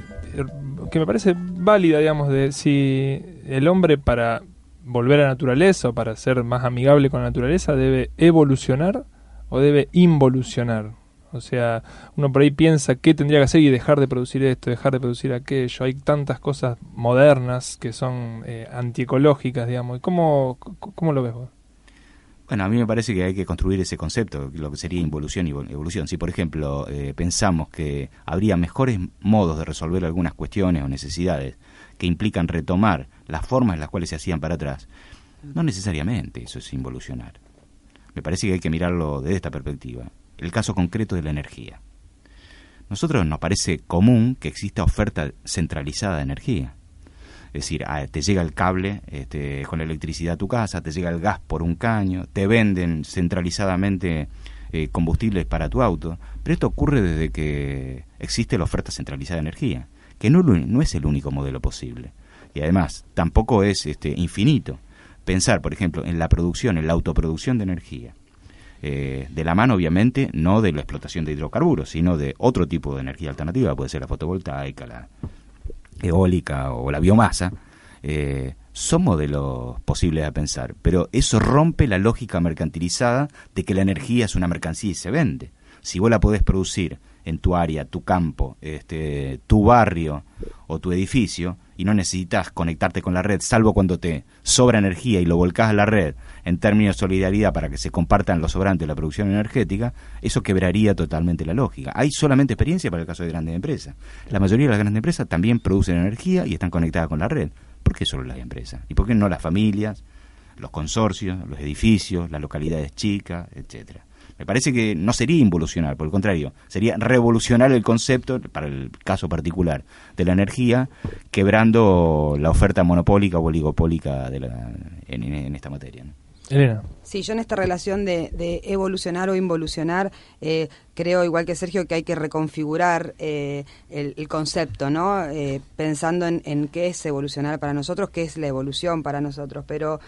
que me parece válida, digamos, de si el hombre para volver a la naturaleza o para ser más amigable con la naturaleza debe evolucionar o debe involucionar. O sea, uno por ahí piensa qué tendría que hacer y dejar de producir esto, dejar de producir aquello. Hay tantas cosas modernas que son eh, antiecológicas, digamos. ¿Cómo, ¿Cómo lo ves vos? Bueno, a mí me parece que hay que construir ese concepto, lo que sería involución y evolución. Si, por ejemplo, eh, pensamos que habría mejores modos de resolver algunas cuestiones o necesidades que implican retomar las formas en las cuales se hacían para atrás, no necesariamente eso es involucionar. Me parece que hay que mirarlo desde esta perspectiva. El caso concreto de la energía. Nosotros nos parece común que exista oferta centralizada de energía. Es decir, ah, te llega el cable este, con la electricidad a tu casa, te llega el gas por un caño, te venden centralizadamente eh, combustibles para tu auto, pero esto ocurre desde que existe la oferta centralizada de energía, que no, no es el único modelo posible. Y además, tampoco es este, infinito. Pensar, por ejemplo, en la producción, en la autoproducción de energía, eh, de la mano obviamente no de la explotación de hidrocarburos, sino de otro tipo de energía alternativa, puede ser la fotovoltaica, la, eólica o la biomasa, eh, son modelos posibles de pensar, pero eso rompe la lógica mercantilizada de que la energía es una mercancía y se vende. Si vos la podés producir en tu área, tu campo, este, tu barrio o tu edificio, y no necesitas conectarte con la red, salvo cuando te sobra energía y lo volcás a la red en términos de solidaridad para que se compartan los sobrantes de la producción energética, eso quebraría totalmente la lógica. Hay solamente experiencia para el caso de grandes empresas. La mayoría de las grandes empresas también producen energía y están conectadas con la red. ¿Por qué solo las empresas? ¿Y por qué no las familias, los consorcios, los edificios, las localidades chicas, etcétera? Me parece que no sería involucionar, por el contrario, sería revolucionar el concepto, para el caso particular, de la energía, quebrando la oferta monopólica o oligopólica de la, en, esta materia. Elena. Sí, yo en esta relación de, evolucionar o involucionar, eh, creo, igual que Sergio, que hay que reconfigurar eh, el, concepto, ¿no? Eh, pensando en, qué es evolucionar para nosotros, qué es la evolución para nosotros. Pero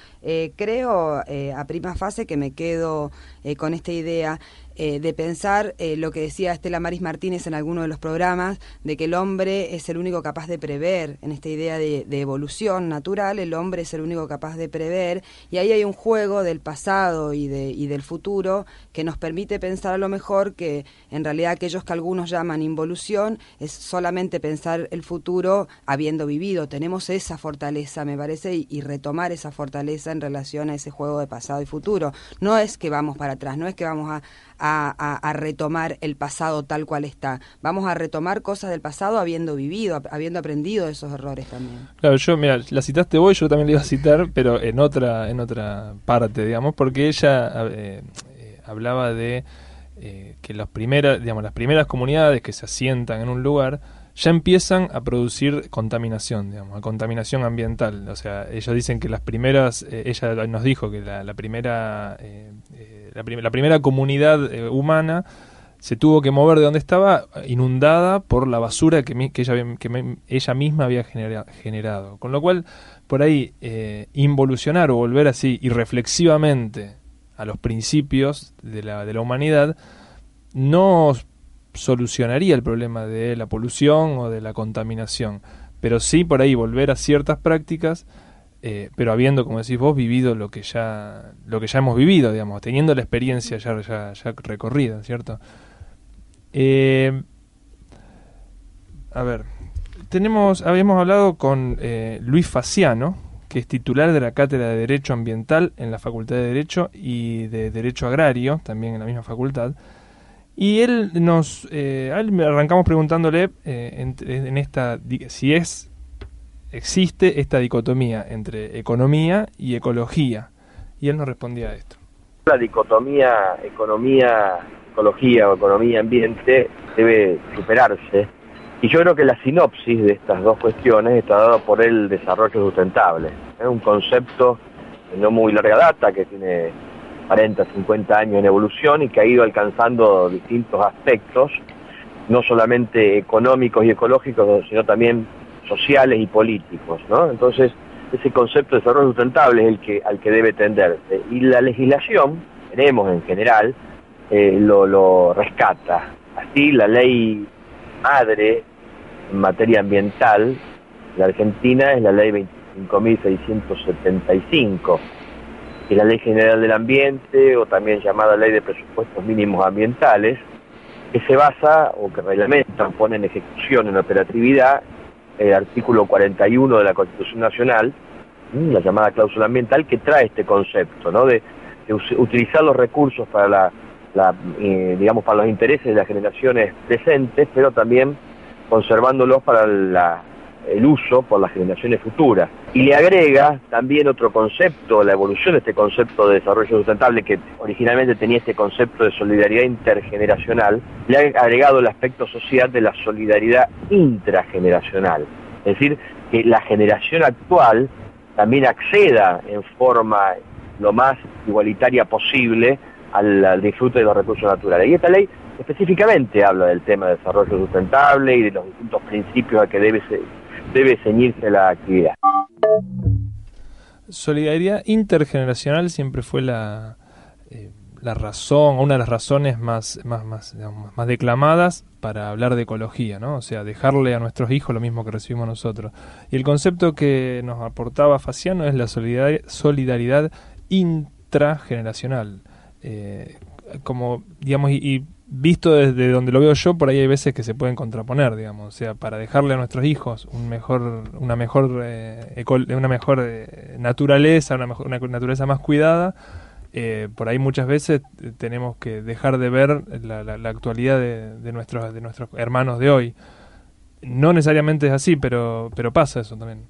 creo, a prima fase, que me quedo con esta idea eh, de pensar eh, lo que decía Estela Maris Martínez en alguno de los programas, de que el hombre es el único capaz de prever, en esta idea de, evolución natural, el hombre es el único capaz de prever, y ahí hay un juego del pasado y, de, y del futuro que nos permite pensar a lo mejor que en realidad aquellos que algunos llaman involución es solamente pensar el futuro habiendo vivido. Tenemos esa fortaleza, me parece, y, y retomar esa fortaleza en relación a ese juego de pasado y futuro. No es que vamos para atrás, no es que vamos a, a, retomar el pasado tal cual está. Vamos a retomar cosas del pasado habiendo vivido, habiendo aprendido de esos errores también. Claro, yo, mira, la citaste vos, yo también la iba a citar, pero en otra, en otra parte, digamos, porque ella eh, eh, hablaba de eh, que las primeras, digamos, las primeras comunidades que se asientan en un lugar ya empiezan a producir contaminación, digamos, a contaminación ambiental. O sea, ellos dicen que las primeras, ella nos dijo que la, primera la, primera comunidad eh, humana se tuvo que mover de donde estaba inundada por la basura que, ella, que ella, misma había generado. Con lo cual, por ahí, eh, involucionar o volver así irreflexivamente a los principios de la, de la humanidad no solucionaría el problema de la polución o de la contaminación, pero sí por ahí volver a ciertas prácticas eh, pero habiendo, como decís vos, vivido lo que ya lo que ya hemos vivido, digamos, teniendo la experiencia ya, ya, ya recorrida, ¿cierto? Eh, a ver, tenemos, habíamos hablado con eh, Luis Faciano, que es titular de la Cátedra de Derecho Ambiental en la Facultad de Derecho y de Derecho Agrario, también en la misma facultad. Y él nos, arrancamos preguntándole en, en, esta, si es existe esta dicotomía entre economía y ecología. Y él nos respondía a esto. La dicotomía economía, ecología o economía-ambiente debe superarse. Y yo creo que la sinopsis de estas dos cuestiones está dada por el desarrollo sustentable. Es un concepto no muy larga data, que tiene 40, 50 años en evolución y que ha ido alcanzando distintos aspectos, no solamente económicos y ecológicos, sino también sociales y políticos. Entonces, ese concepto de desarrollo sustentable es el que, al que debe tenderse. Y la legislación, tenemos en general, eh, lo, lo rescata. Así, la ley madre en materia ambiental de Argentina es la ley 25.675, que la ley general del ambiente, o también llamada ley de presupuestos mínimos ambientales, que se basa o que reglamenta pone en ejecución, en operatividad, el artículo 41 de la Constitución Nacional, la llamada cláusula ambiental, que trae este concepto, ¿no? De, utilizar los recursos para la, eh, digamos, para los intereses de las generaciones presentes, pero también conservándolos para la, el uso por las generaciones futuras. Y le agrega también otro concepto, la evolución de este concepto de desarrollo sustentable, que originalmente tenía este concepto de solidaridad intergeneracional, le ha agregado el aspecto social de la solidaridad intrageneracional. Es decir, que la generación actual también acceda en forma lo más igualitaria posible al, disfrute de los recursos naturales. Y esta ley específicamente habla del tema de desarrollo sustentable y de los distintos principios a que debe debe ceñirse la actividad. Solidaridad intergeneracional siempre fue la, eh, la razón, una de las razones más, más, más, más declamadas para hablar de ecología, ¿no? O sea, dejarle a nuestros hijos lo mismo que recibimos nosotros. Y el concepto que nos aportaba Faciano es la solidaridad, solidaridad intrageneracional. Eh, como, digamos, y visto desde donde lo veo yo, por ahí hay veces que se pueden contraponer, digamos, o sea, para dejarle a nuestros hijos un mejor, una mejor, eh, una mejor eh, naturaleza, una, mejor, una naturaleza más cuidada, eh, por ahí muchas veces tenemos que dejar de ver la, la, actualidad de, de, nuestros, de nuestros hermanos de hoy. No necesariamente es así, pero, pero pasa eso también.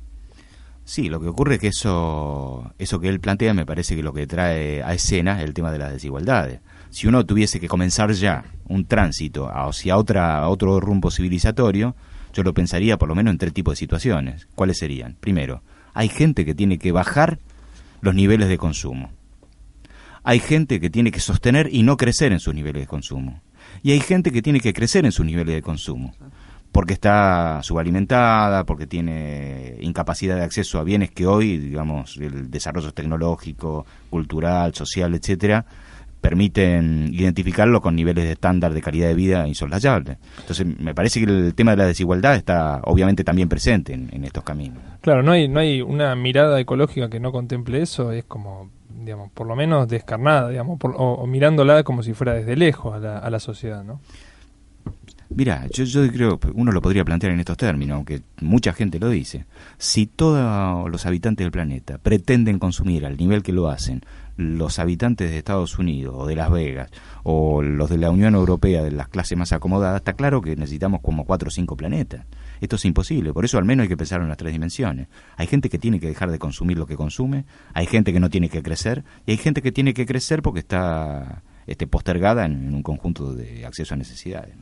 Sí, lo que ocurre es que eso, eso que él plantea me parece que lo que trae a escena es el tema de las desigualdades si uno tuviese que comenzar ya un tránsito hacia otra, otro rumbo civilizatorio, yo lo pensaría por lo menos en tres tipos de situaciones. ¿Cuáles serían? Primero, hay gente que tiene que bajar los niveles de consumo. Hay gente que tiene que sostener y no crecer en sus niveles de consumo. Y hay gente que tiene que crecer en sus niveles de consumo. Porque está subalimentada, porque tiene incapacidad de acceso a bienes que hoy, digamos, el desarrollo tecnológico, cultural, social, etcétera, permiten identificarlo con niveles de estándar de calidad de vida insoslayables. Entonces, me parece que el tema de la desigualdad está obviamente también presente en, estos caminos. Claro, no hay, no hay una mirada ecológica que no contemple eso, es como, digamos, por lo menos descarnada, digamos, o, mirándola como si fuera desde lejos a la, a la sociedad, ¿no? Mira, yo, yo creo, uno lo podría plantear en estos términos, aunque mucha gente lo dice. Si todos los habitantes del planeta pretenden consumir al nivel que lo hacen los habitantes de Estados Unidos o de Las Vegas o los de la Unión Europea de las clases más acomodadas, está claro que necesitamos como cuatro o cinco planetas. Esto es imposible, por eso al menos hay que pensar en las tres dimensiones. Hay gente que tiene que dejar de consumir lo que consume, hay gente que no tiene que crecer y hay gente que tiene que crecer porque está este, postergada en, un conjunto de acceso a necesidades,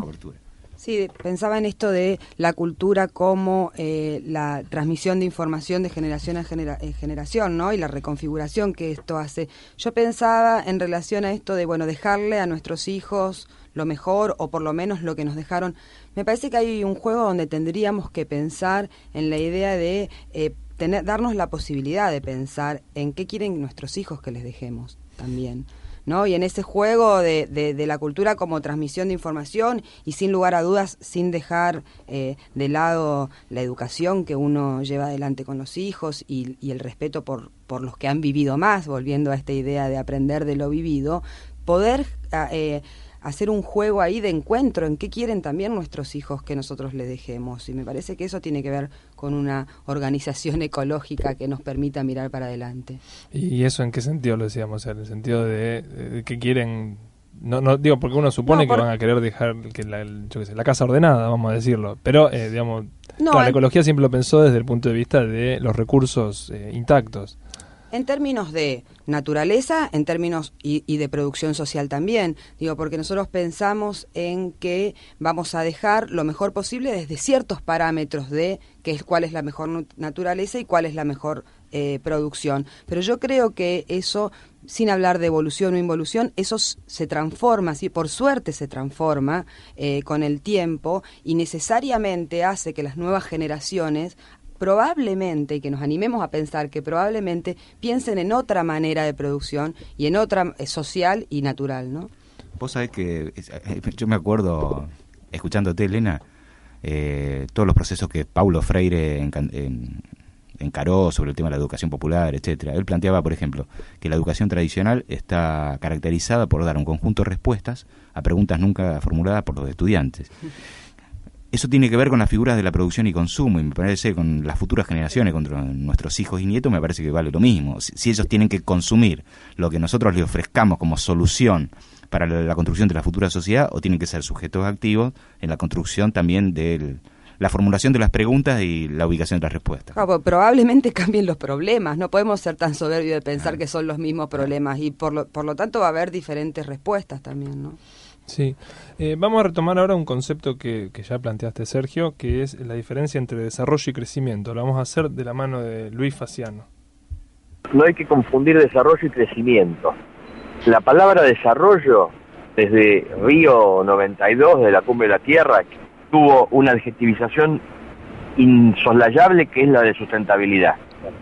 cobertura. Sí, pensaba en esto de la cultura como eh, la transmisión de información de generación a eh, generación, ¿no? Y la reconfiguración que esto hace. Yo pensaba en relación a esto de, bueno, dejarle a nuestros hijos lo mejor o por lo menos lo que nos dejaron. Me parece que hay un juego donde tendríamos que pensar en la idea de eh, tener, darnos la posibilidad de pensar en qué quieren nuestros hijos que les dejemos también. ¿No? Y en ese juego de, de, la cultura como transmisión de información y sin lugar a dudas, sin dejar eh, de lado la educación que uno lleva adelante con los hijos y, y el respeto por, por los que han vivido más, volviendo a esta idea de aprender de lo vivido, poder... Ah, eh, hacer un juego ahí de encuentro en qué quieren también nuestros hijos que nosotros le dejemos. Y me parece que eso tiene que ver con una organización ecológica que nos permita mirar para adelante. ¿Y eso en qué sentido lo decíamos? En el sentido de, que quieren no, no digo porque uno supone que van a querer dejar que la, la casa ordenada, vamos a decirlo, pero eh, digamos, la ecología siempre lo pensó desde el punto de vista de los recursos eh, intactos. En términos de naturaleza, en términos y, de producción social también, digo, porque nosotros pensamos en que vamos a dejar lo mejor posible desde ciertos parámetros de qué es cuál es la mejor naturaleza y cuál es la mejor eh, producción. Pero yo creo que eso, sin hablar de evolución o involución, eso se transforma, ¿sí? por suerte se transforma eh, con el tiempo y necesariamente hace que las nuevas generaciones probablemente, que nos animemos a pensar que probablemente piensen en otra manera de producción y en otra eh, social y natural, ¿no? Vos sabés que eh, yo me acuerdo, escuchándote, Elena, eh, todos los procesos que Paulo Freire encaró sobre el tema de la educación popular, etcétera. Él planteaba, por ejemplo, que la educación tradicional está caracterizada por dar un conjunto de respuestas a preguntas nunca formuladas por los estudiantes. Eso tiene que ver con las figuras de la producción y consumo, y me parece con las futuras generaciones, con nuestros hijos y nietos, me parece que vale lo mismo. Si, ellos tienen que consumir lo que nosotros les ofrezcamos como solución para la, construcción de la futura sociedad, o tienen que ser sujetos activos en la construcción también de la formulación de las preguntas y la ubicación de las respuestas. probablemente cambien los problemas, no podemos ser tan soberbios de pensar que son los mismos problemas y por lo, por lo tanto va a haber diferentes respuestas también, ¿no? Sí, eh, vamos a retomar ahora un concepto que, que, ya planteaste, Sergio, que es la diferencia entre desarrollo y crecimiento. Lo vamos a hacer de la mano de Luis Faciano. No hay que confundir desarrollo y crecimiento. La palabra desarrollo, desde Río 92, de la Cumbre de la Tierra, tuvo una adjetivización insoslayable que es la de sustentabilidad.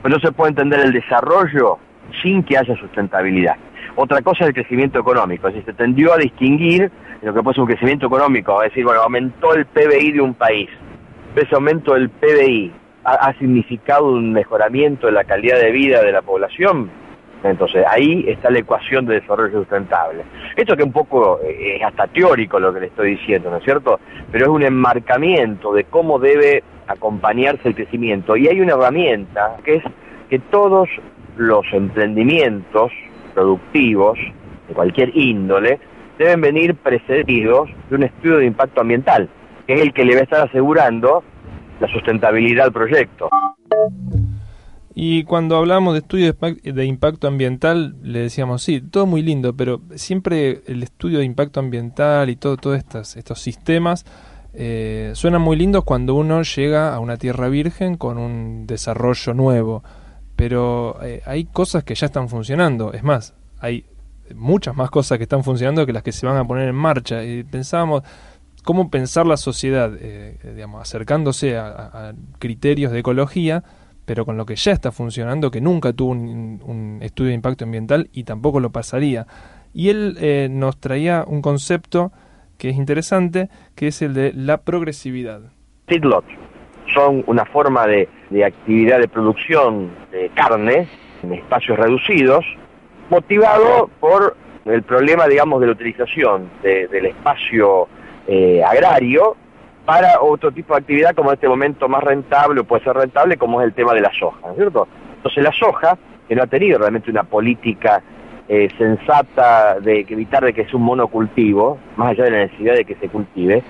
Pero no se puede entender el desarrollo sin que haya sustentabilidad. Otra cosa es el crecimiento económico, es decir, se tendió a distinguir lo que puede ser un crecimiento económico, es decir, bueno, aumentó el PBI de un país. Ese aumento del PBI ha, significado un mejoramiento de la calidad de vida de la población. Entonces, ahí está la ecuación de desarrollo sustentable. Esto que un poco eh, es hasta teórico lo que le estoy diciendo, ¿no es cierto? Pero es un enmarcamiento de cómo debe acompañarse el crecimiento. Y hay una herramienta que es que todos los emprendimientos productivos de cualquier índole deben venir precedidos de un estudio de impacto ambiental, que es el que le va a estar asegurando la sustentabilidad al proyecto. Y cuando hablamos de estudio de impacto ambiental, le decíamos, sí, todo muy lindo, pero siempre el estudio de impacto ambiental y todo, todos estos, estos sistemas eh, suenan muy lindos cuando uno llega a una tierra virgen con un desarrollo nuevo pero eh, hay cosas que ya están funcionando. Es más, hay muchas más cosas que están funcionando que las que se van a poner en marcha. Y pensábamos cómo pensar la sociedad, eh, digamos, acercándose a, criterios de ecología, pero con lo que ya está funcionando, que nunca tuvo un, estudio de impacto ambiental y tampoco lo pasaría. Y él eh, nos traía un concepto que es interesante, que es el de la progresividad son una forma de, actividad de producción de carne en espacios reducidos, motivado por el problema, digamos, de la utilización del espacio eh, agrario para otro tipo de actividad como en este momento más rentable o puede ser rentable como es el tema de la soja, ¿no es cierto? Entonces la soja, que no ha tenido realmente una política eh, sensata de evitar de que sea un monocultivo, más allá de la necesidad de que se cultive,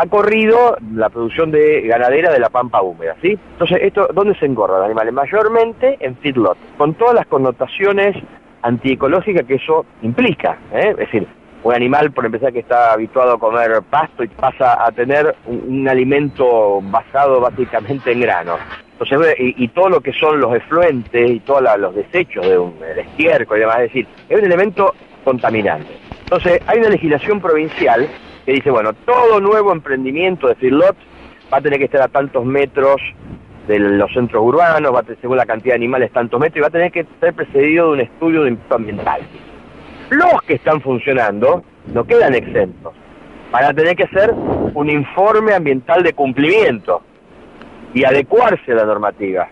ha corrido la producción de ganadera de la pampa húmeda, ¿sí? Entonces, esto, ¿dónde se engordan los animales? Mayormente en feedlot, con todas las connotaciones antiecológicas que eso implica, ¿eh? Es decir, un animal, por empezar, que está habituado a comer pasto y pasa a tener un, alimento basado básicamente en granos. Entonces, y, todo lo que son los efluentes y todos los desechos de un estiércol y demás, es decir, es un elemento contaminante. Entonces, hay una legislación provincial que dice, bueno, todo nuevo emprendimiento de feedlot va a tener que estar a tantos metros de los centros urbanos, va a tener, según la cantidad de animales, tantos metros, y va a tener que ser precedido de un estudio de impacto ambiental. Los que están funcionando no quedan exentos. Van a tener que hacer un informe ambiental de cumplimiento y adecuarse a la normativa.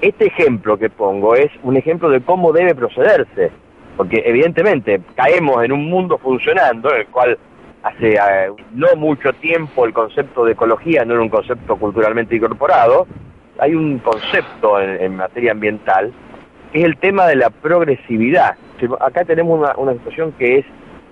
Este ejemplo que pongo es un ejemplo de cómo debe procederse, porque evidentemente caemos en un mundo funcionando en el cual hace eh, no mucho tiempo el concepto de ecología no era un concepto culturalmente incorporado, hay un concepto en, materia ambiental, que es el tema de la progresividad. Acá tenemos una, situación que es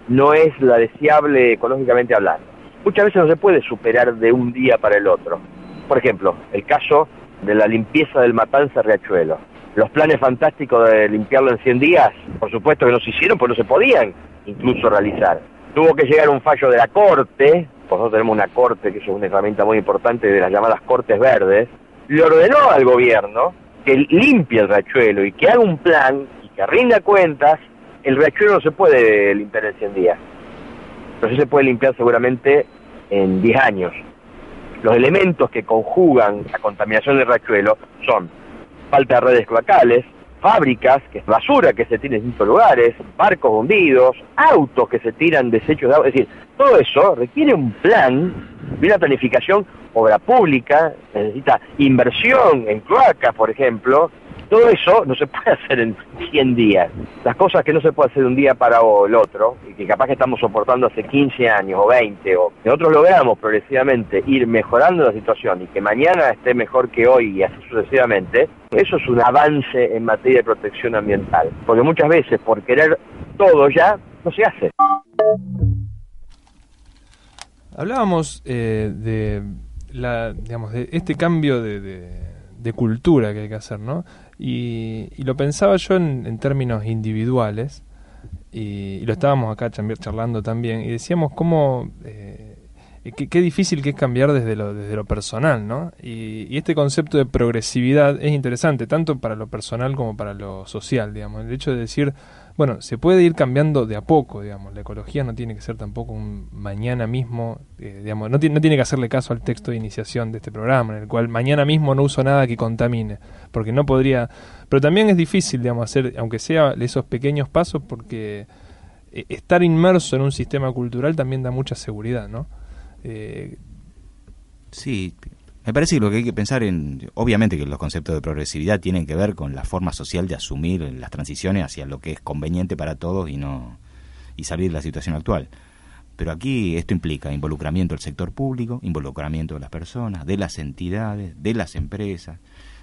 no es la deseable ecológicamente hablando. Muchas veces no se puede superar de un día para el otro. Por ejemplo, el caso de la limpieza del Matanza Riachuelo. Los planes fantásticos de limpiarlo en 100 días, por supuesto que no se hicieron, pues no se podían incluso realizar tuvo que llegar un fallo de la Corte, nosotros tenemos una Corte que es una herramienta muy importante de las llamadas Cortes Verdes, le ordenó al gobierno que limpie el riachuelo y que haga un plan y que rinda cuentas, el riachuelo no se puede limpiar en 100 días, pero sí se puede limpiar seguramente en 10 años. Los elementos que conjugan la contaminación del riachuelo son falta de redes cloacales, fábricas, que basura que se tiene en distintos lugares, barcos hundidos, autos que se tiran desechos de agua, es decir, todo eso requiere un plan, una planificación, obra pública, necesita inversión en cloacas, por ejemplo, todo eso no se puede hacer en 100 días. Las cosas que no se puede hacer de un día para el otro, y que capaz que estamos soportando hace 15 años o 20, o nosotros logramos progresivamente ir mejorando la situación y que mañana esté mejor que hoy y así sucesivamente, eso es un avance en materia de protección ambiental. Porque muchas veces por querer todo ya, no se hace. Hablábamos eh, de, la, digamos, de este cambio de, de, cultura que hay que hacer, ¿no? Y, lo pensaba yo en, términos individuales, y, lo estábamos acá charlando también, y decíamos cómo... Eh, qué, difícil que es cambiar desde lo, desde lo personal, ¿no? Y, este concepto de progresividad es interesante, tanto para lo personal como para lo social, digamos. El hecho de decir, bueno, se puede ir cambiando de a poco, digamos. La ecología no tiene que ser tampoco un mañana mismo, eh, digamos, no, no tiene que hacerle caso al texto de iniciación de este programa, en el cual mañana mismo no uso nada que contamine, porque no podría... Pero también es difícil, digamos, hacer, aunque sea esos pequeños pasos, porque eh, estar inmerso en un sistema cultural también da mucha seguridad, ¿no? Eh, sí, me parece que lo que hay que pensar en, obviamente que los conceptos de progresividad tienen que ver con la forma social de asumir las transiciones hacia lo que es conveniente para todos y no y salir de la situación actual. Pero aquí esto implica involucramiento del sector público, involucramiento de las personas, de las entidades, de las empresas.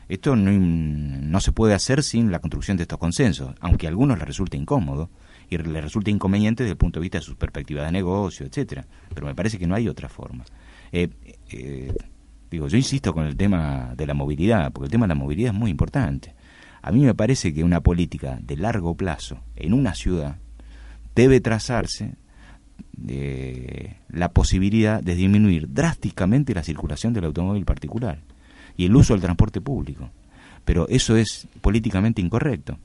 Esto no, no se puede hacer sin la construcción de estos consensos, aunque a algunos les resulte incómodo y le resulta inconveniente desde el punto de vista de sus perspectivas de negocio, etcétera. Pero me parece que no hay otra forma. Eh, eh, digo, yo insisto con el tema de la movilidad, porque el tema de la movilidad es muy importante. A mí me parece que una política de largo plazo en una ciudad debe trazarse de la posibilidad de disminuir drásticamente la circulación del automóvil particular y el uso del transporte público. Pero eso es políticamente incorrecto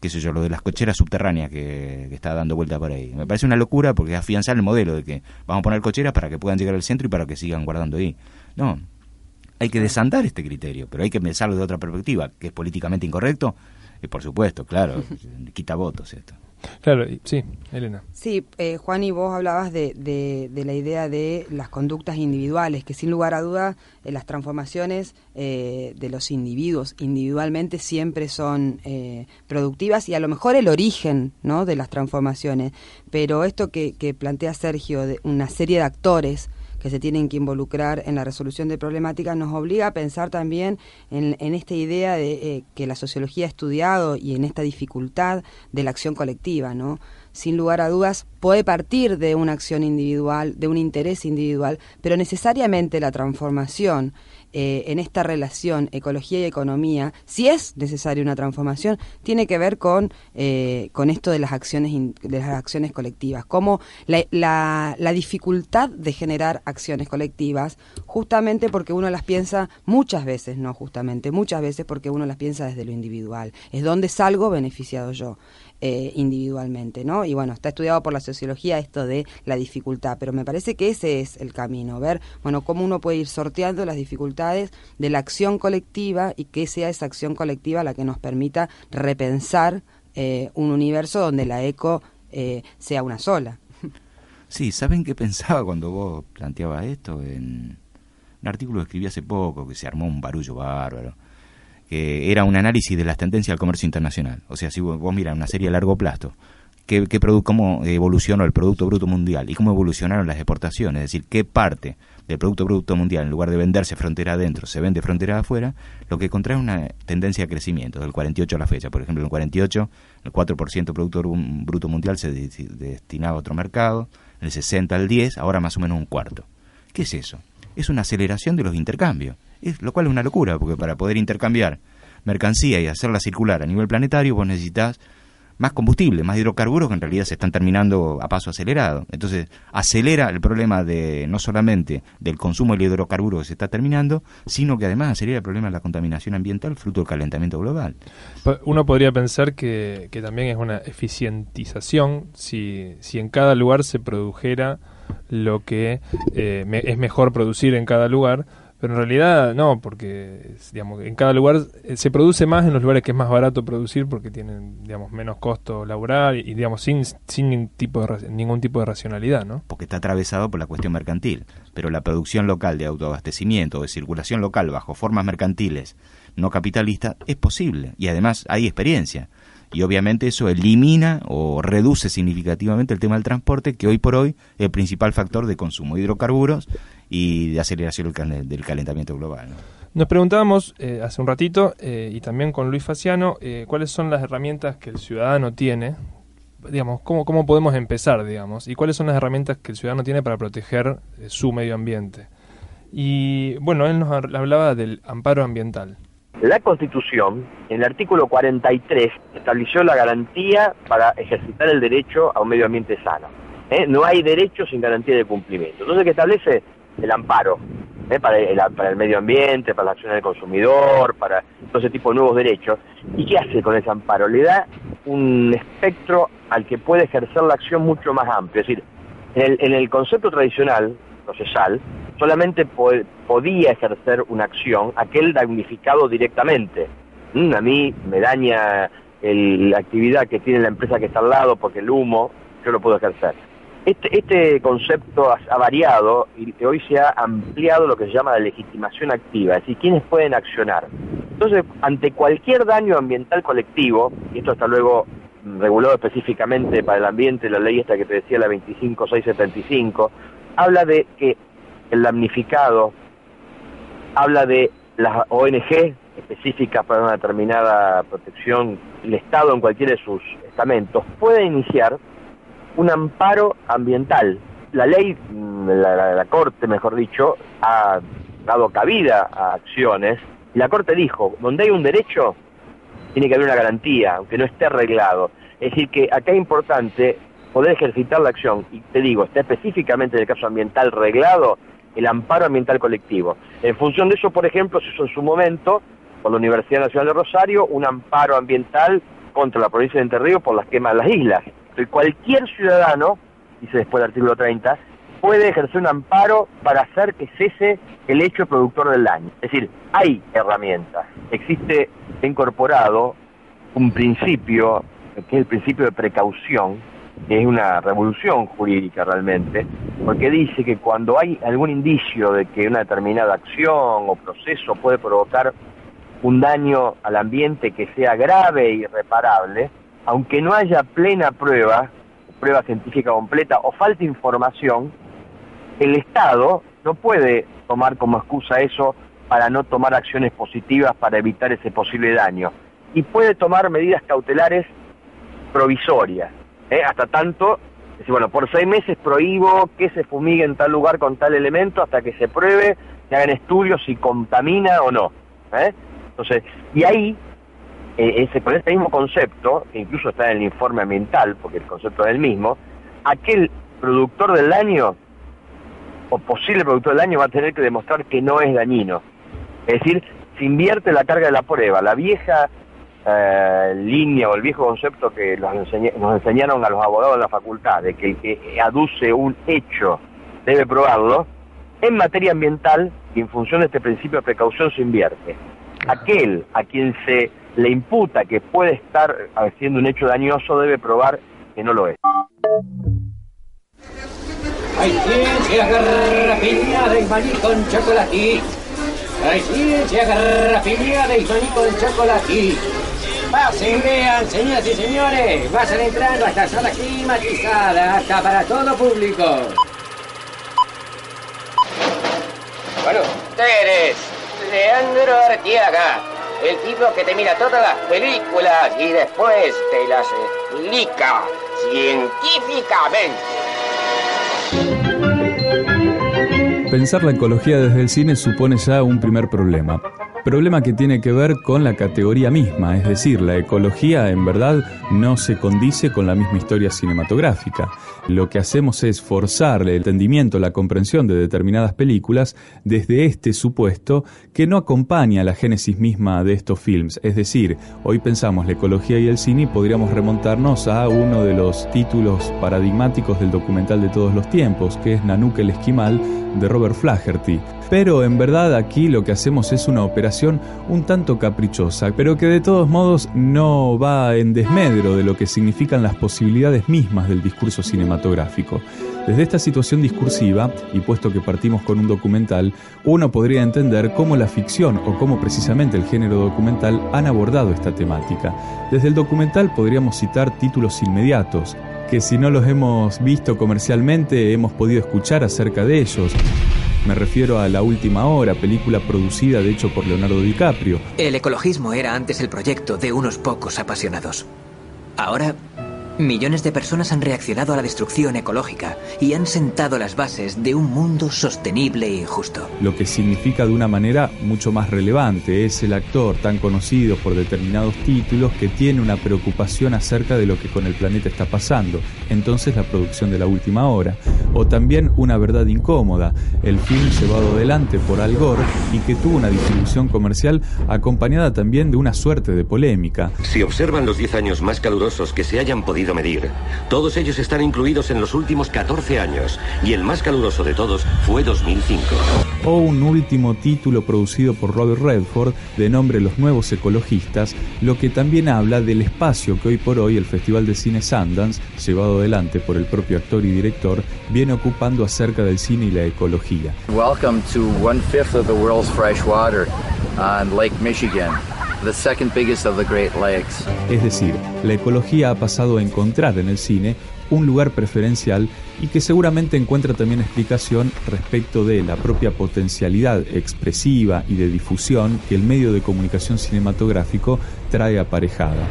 qué sé yo, lo de las cocheras subterráneas que, está dando vuelta por ahí. Me parece una locura porque es afianzar el modelo de que vamos a poner cocheras para que puedan llegar al centro y para que sigan guardando ahí. No, hay que desandar este criterio, pero hay que pensarlo de otra perspectiva, que es políticamente incorrecto, y por supuesto, claro, quita votos esto. Claro, sí, Elena. Sí, eh, Juan, y vos hablabas de, de, la idea de las conductas individuales, que sin lugar a duda eh, las transformaciones eh, de los individuos individualmente siempre son productivas y a lo mejor el origen ¿no? de las transformaciones. Pero esto que, que plantea Sergio, de una serie de actores, que se tienen que involucrar en la resolución de problemáticas, nos obliga a pensar también en, esta idea de eh, que la sociología ha estudiado y en esta dificultad de la acción colectiva, ¿no? Sin lugar a dudas, puede partir de una acción individual, de un interés individual, pero necesariamente la transformación eh, en esta relación ecología y economía, si es necesaria una transformación, tiene que ver con, eh, con esto de las acciones de las acciones colectivas, como la, la, dificultad de generar acciones colectivas, justamente porque uno las piensa muchas veces, no justamente, muchas veces porque uno las piensa desde lo individual. Es donde salgo beneficiado yo. Eh, individualmente, ¿no? Y bueno, está estudiado por la sociología esto de la dificultad, pero me parece que ese es el camino, ver, bueno, cómo uno puede ir sorteando las dificultades de la acción colectiva y que sea esa acción colectiva la que nos permita repensar eh, un universo donde la eco eh, sea una sola. Sí, ¿saben qué pensaba cuando vos planteabas esto? En un artículo que escribí hace poco, que se armó un barullo bárbaro que era un análisis de las tendencias del comercio internacional. O sea, si vos, vos miras una serie a largo plazo, qué, qué cómo evolucionó el Producto Bruto Mundial y cómo evolucionaron las exportaciones, es decir, qué parte del Producto Bruto Mundial, en lugar de venderse frontera adentro, se vende frontera afuera, lo que contrae una tendencia de crecimiento, del 48 a la fecha. Por ejemplo, en el 48, el 4% del Producto Bruto Mundial se destinaba a otro mercado, el 60 al 10, ahora más o menos un cuarto. ¿Qué es eso? Es una aceleración de los intercambios lo cual es una locura, porque para poder intercambiar mercancía y hacerla circular a nivel planetario, vos necesitas más combustible, más hidrocarburos que en realidad se están terminando a paso acelerado. Entonces, acelera el problema de no solamente del consumo del hidrocarburo que se está terminando, sino que además acelera el problema de la contaminación ambiental fruto del calentamiento global. Uno podría pensar que, que también es una eficientización si, si en cada lugar se produjera lo que eh, es mejor producir en cada lugar, Pero en realidad no, porque digamos, en cada lugar eh, se produce más en los lugares que es más barato producir porque tienen digamos, menos costo laboral y digamos, sin, sin ningún, tipo de, ningún tipo de racionalidad. ¿no? Porque está atravesado por la cuestión mercantil. Pero la producción local de autoabastecimiento, de circulación local bajo formas mercantiles no capitalistas, es posible. Y además hay experiencia y obviamente eso elimina o reduce significativamente el tema del transporte, que hoy por hoy es el principal factor de consumo de hidrocarburos y de aceleración del calentamiento global. Nos preguntábamos eh, hace un ratito, eh, y también con Luis Faciano, eh, cuáles son las herramientas que el ciudadano tiene, digamos, cómo, cómo podemos empezar, digamos, y cuáles son las herramientas que el ciudadano tiene para proteger su medio ambiente. Y bueno, él nos hablaba del amparo ambiental. La Constitución, en el artículo 43, estableció la garantía para ejercitar el derecho a un medio ambiente sano. ¿eh? No hay derecho sin garantía de cumplimiento. Entonces, que establece el amparo ¿eh? para, el, medio ambiente, para la acción del consumidor, para todo ese tipo de nuevos derechos. ¿Y qué hace con ese amparo? Le da un espectro al que puede ejercer la acción mucho más amplio. Es decir, en el, en el concepto tradicional, procesal, solamente podía ejercer una acción aquel damnificado directamente. Mm, a mí me daña la actividad que tiene la empresa que está al lado porque el humo, yo lo puedo ejercer. Este, este concepto ha, variado y hoy se ha ampliado lo que se llama la legitimación activa, es decir, quiénes pueden accionar. Entonces, ante cualquier daño ambiental colectivo, y esto está luego regulado específicamente para el ambiente, la ley esta que te decía, la 25675, habla de que el damnificado, habla de las ONG específicas para una determinada protección, el Estado en cualquiera de sus estamentos, puede iniciar un amparo ambiental. La ley, mm, la, la Corte, mejor dicho, ha dado cabida a acciones y la Corte dijo, donde hay un derecho, tiene que haber una garantía, aunque no esté arreglado. Es decir, que acá es importante poder ejercitar la acción, y te digo, está específicamente en el caso ambiental reglado el amparo ambiental colectivo. En función de eso, por ejemplo, se hizo en su momento, por la Universidad Nacional de Rosario, un amparo ambiental contra la provincia de Entre Ríos por las quemas de las islas. Entonces, cualquier ciudadano, dice después del artículo 30, puede ejercer un amparo para hacer que cese el hecho productor del daño. Es decir, hay herramientas. Existe incorporado un principio, que es el principio de precaución, es una revolución jurídica realmente, porque dice que cuando hay algún indicio de que una determinada acción o proceso puede provocar un daño al ambiente que sea grave e irreparable, aunque no haya plena prueba, prueba científica completa o falta información, el Estado no puede tomar como excusa eso para no tomar acciones positivas para evitar ese posible daño. Y puede tomar medidas cautelares provisorias. ¿Eh? hasta tanto, bueno, por seis meses prohíbo que se fumigue en tal lugar con tal elemento hasta que se pruebe, se hagan estudios si contamina o no. ¿eh? Entonces, y ahí, ese, con este mismo concepto, que incluso está en el informe ambiental, porque el concepto es el mismo, aquel productor del daño o posible productor del daño va a tener que demostrar que no es dañino. Es decir, se invierte la carga de la prueba. La vieja eh, línea o el viejo concepto que nos, nos enseñaron a los abogados de la facultad, de que el que aduce un hecho debe probarlo, en materia ambiental, y en función de este principio de precaución, se invierte. Aquel a quien se le imputa que puede estar haciendo un hecho dañoso debe probar que no lo es. Hay ciencia garrafina de maní con chocolate. Hay ciencia garrafina de maní con chocolate. Pasen, vean, señoras y señores, vayan entrando a esta sala climatizada, hasta para todo público. Bueno, ustedes, Leandro Artiaga, el tipo que te mira todas las películas y después te las explica científicamente. Pensar la ecología desde el cine supone ya un primer problema Problema que tiene que ver con la categoría misma, es decir, la ecología en verdad no se condice con la misma historia cinematográfica. Lo que hacemos es forzar el entendimiento, la comprensión de determinadas películas desde este supuesto que no acompaña la génesis misma de estos films. Es decir, hoy pensamos la ecología y el cine y podríamos remontarnos a uno de los títulos paradigmáticos del documental de todos los tiempos, que es Nanook el Esquimal de Robert Flaherty. Pero en verdad aquí lo que hacemos es una operación un tanto caprichosa, pero que de todos modos no va en desmedro de lo que significan las posibilidades mismas del discurso cinematográfico. Desde esta situación discursiva, y puesto que partimos con un documental, uno podría entender cómo la ficción o cómo precisamente el género documental han abordado esta temática. Desde el documental podríamos citar títulos inmediatos, que si no los hemos visto comercialmente hemos podido escuchar acerca de ellos. Me refiero a La Última Hora, película producida de hecho por Leonardo DiCaprio. El ecologismo era antes el proyecto de unos pocos apasionados. Ahora Millones de personas han reaccionado a la destrucción ecológica y han sentado las bases de un mundo sostenible y justo. Lo que significa de una manera mucho más relevante es el actor tan conocido por determinados títulos que tiene una preocupación acerca de lo que con el planeta está pasando. Entonces la producción de la última hora. O también Una verdad incómoda, el film llevado adelante por Al Gore y que tuvo una distribución comercial acompañada también de una suerte de polémica. Si observan los 10 años más calurosos que se hayan podido medir. Todos ellos están incluidos en los últimos 14 años y el más caluroso de todos fue 2005. O un último título producido por Robert Redford de nombre Los Nuevos Ecologistas, lo que también habla del espacio que hoy por hoy el Festival de Cine Sundance, llevado adelante por el propio actor y director, viene ocupando acerca del cine y la ecología. Welcome to one fifth of the world's fresh water on Lake Michigan. Es decir, la ecología ha pasado a encontrar en el cine un lugar preferencial y que seguramente encuentra también explicación respecto de la propia potencialidad expresiva y de difusión que el medio de comunicación cinematográfico trae aparejada.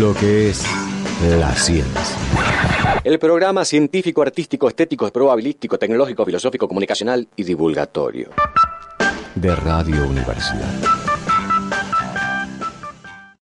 Lo que es la ciencia. El programa científico, artístico, estético, probabilístico, tecnológico, filosófico, comunicacional y divulgatorio de Radio Universidad.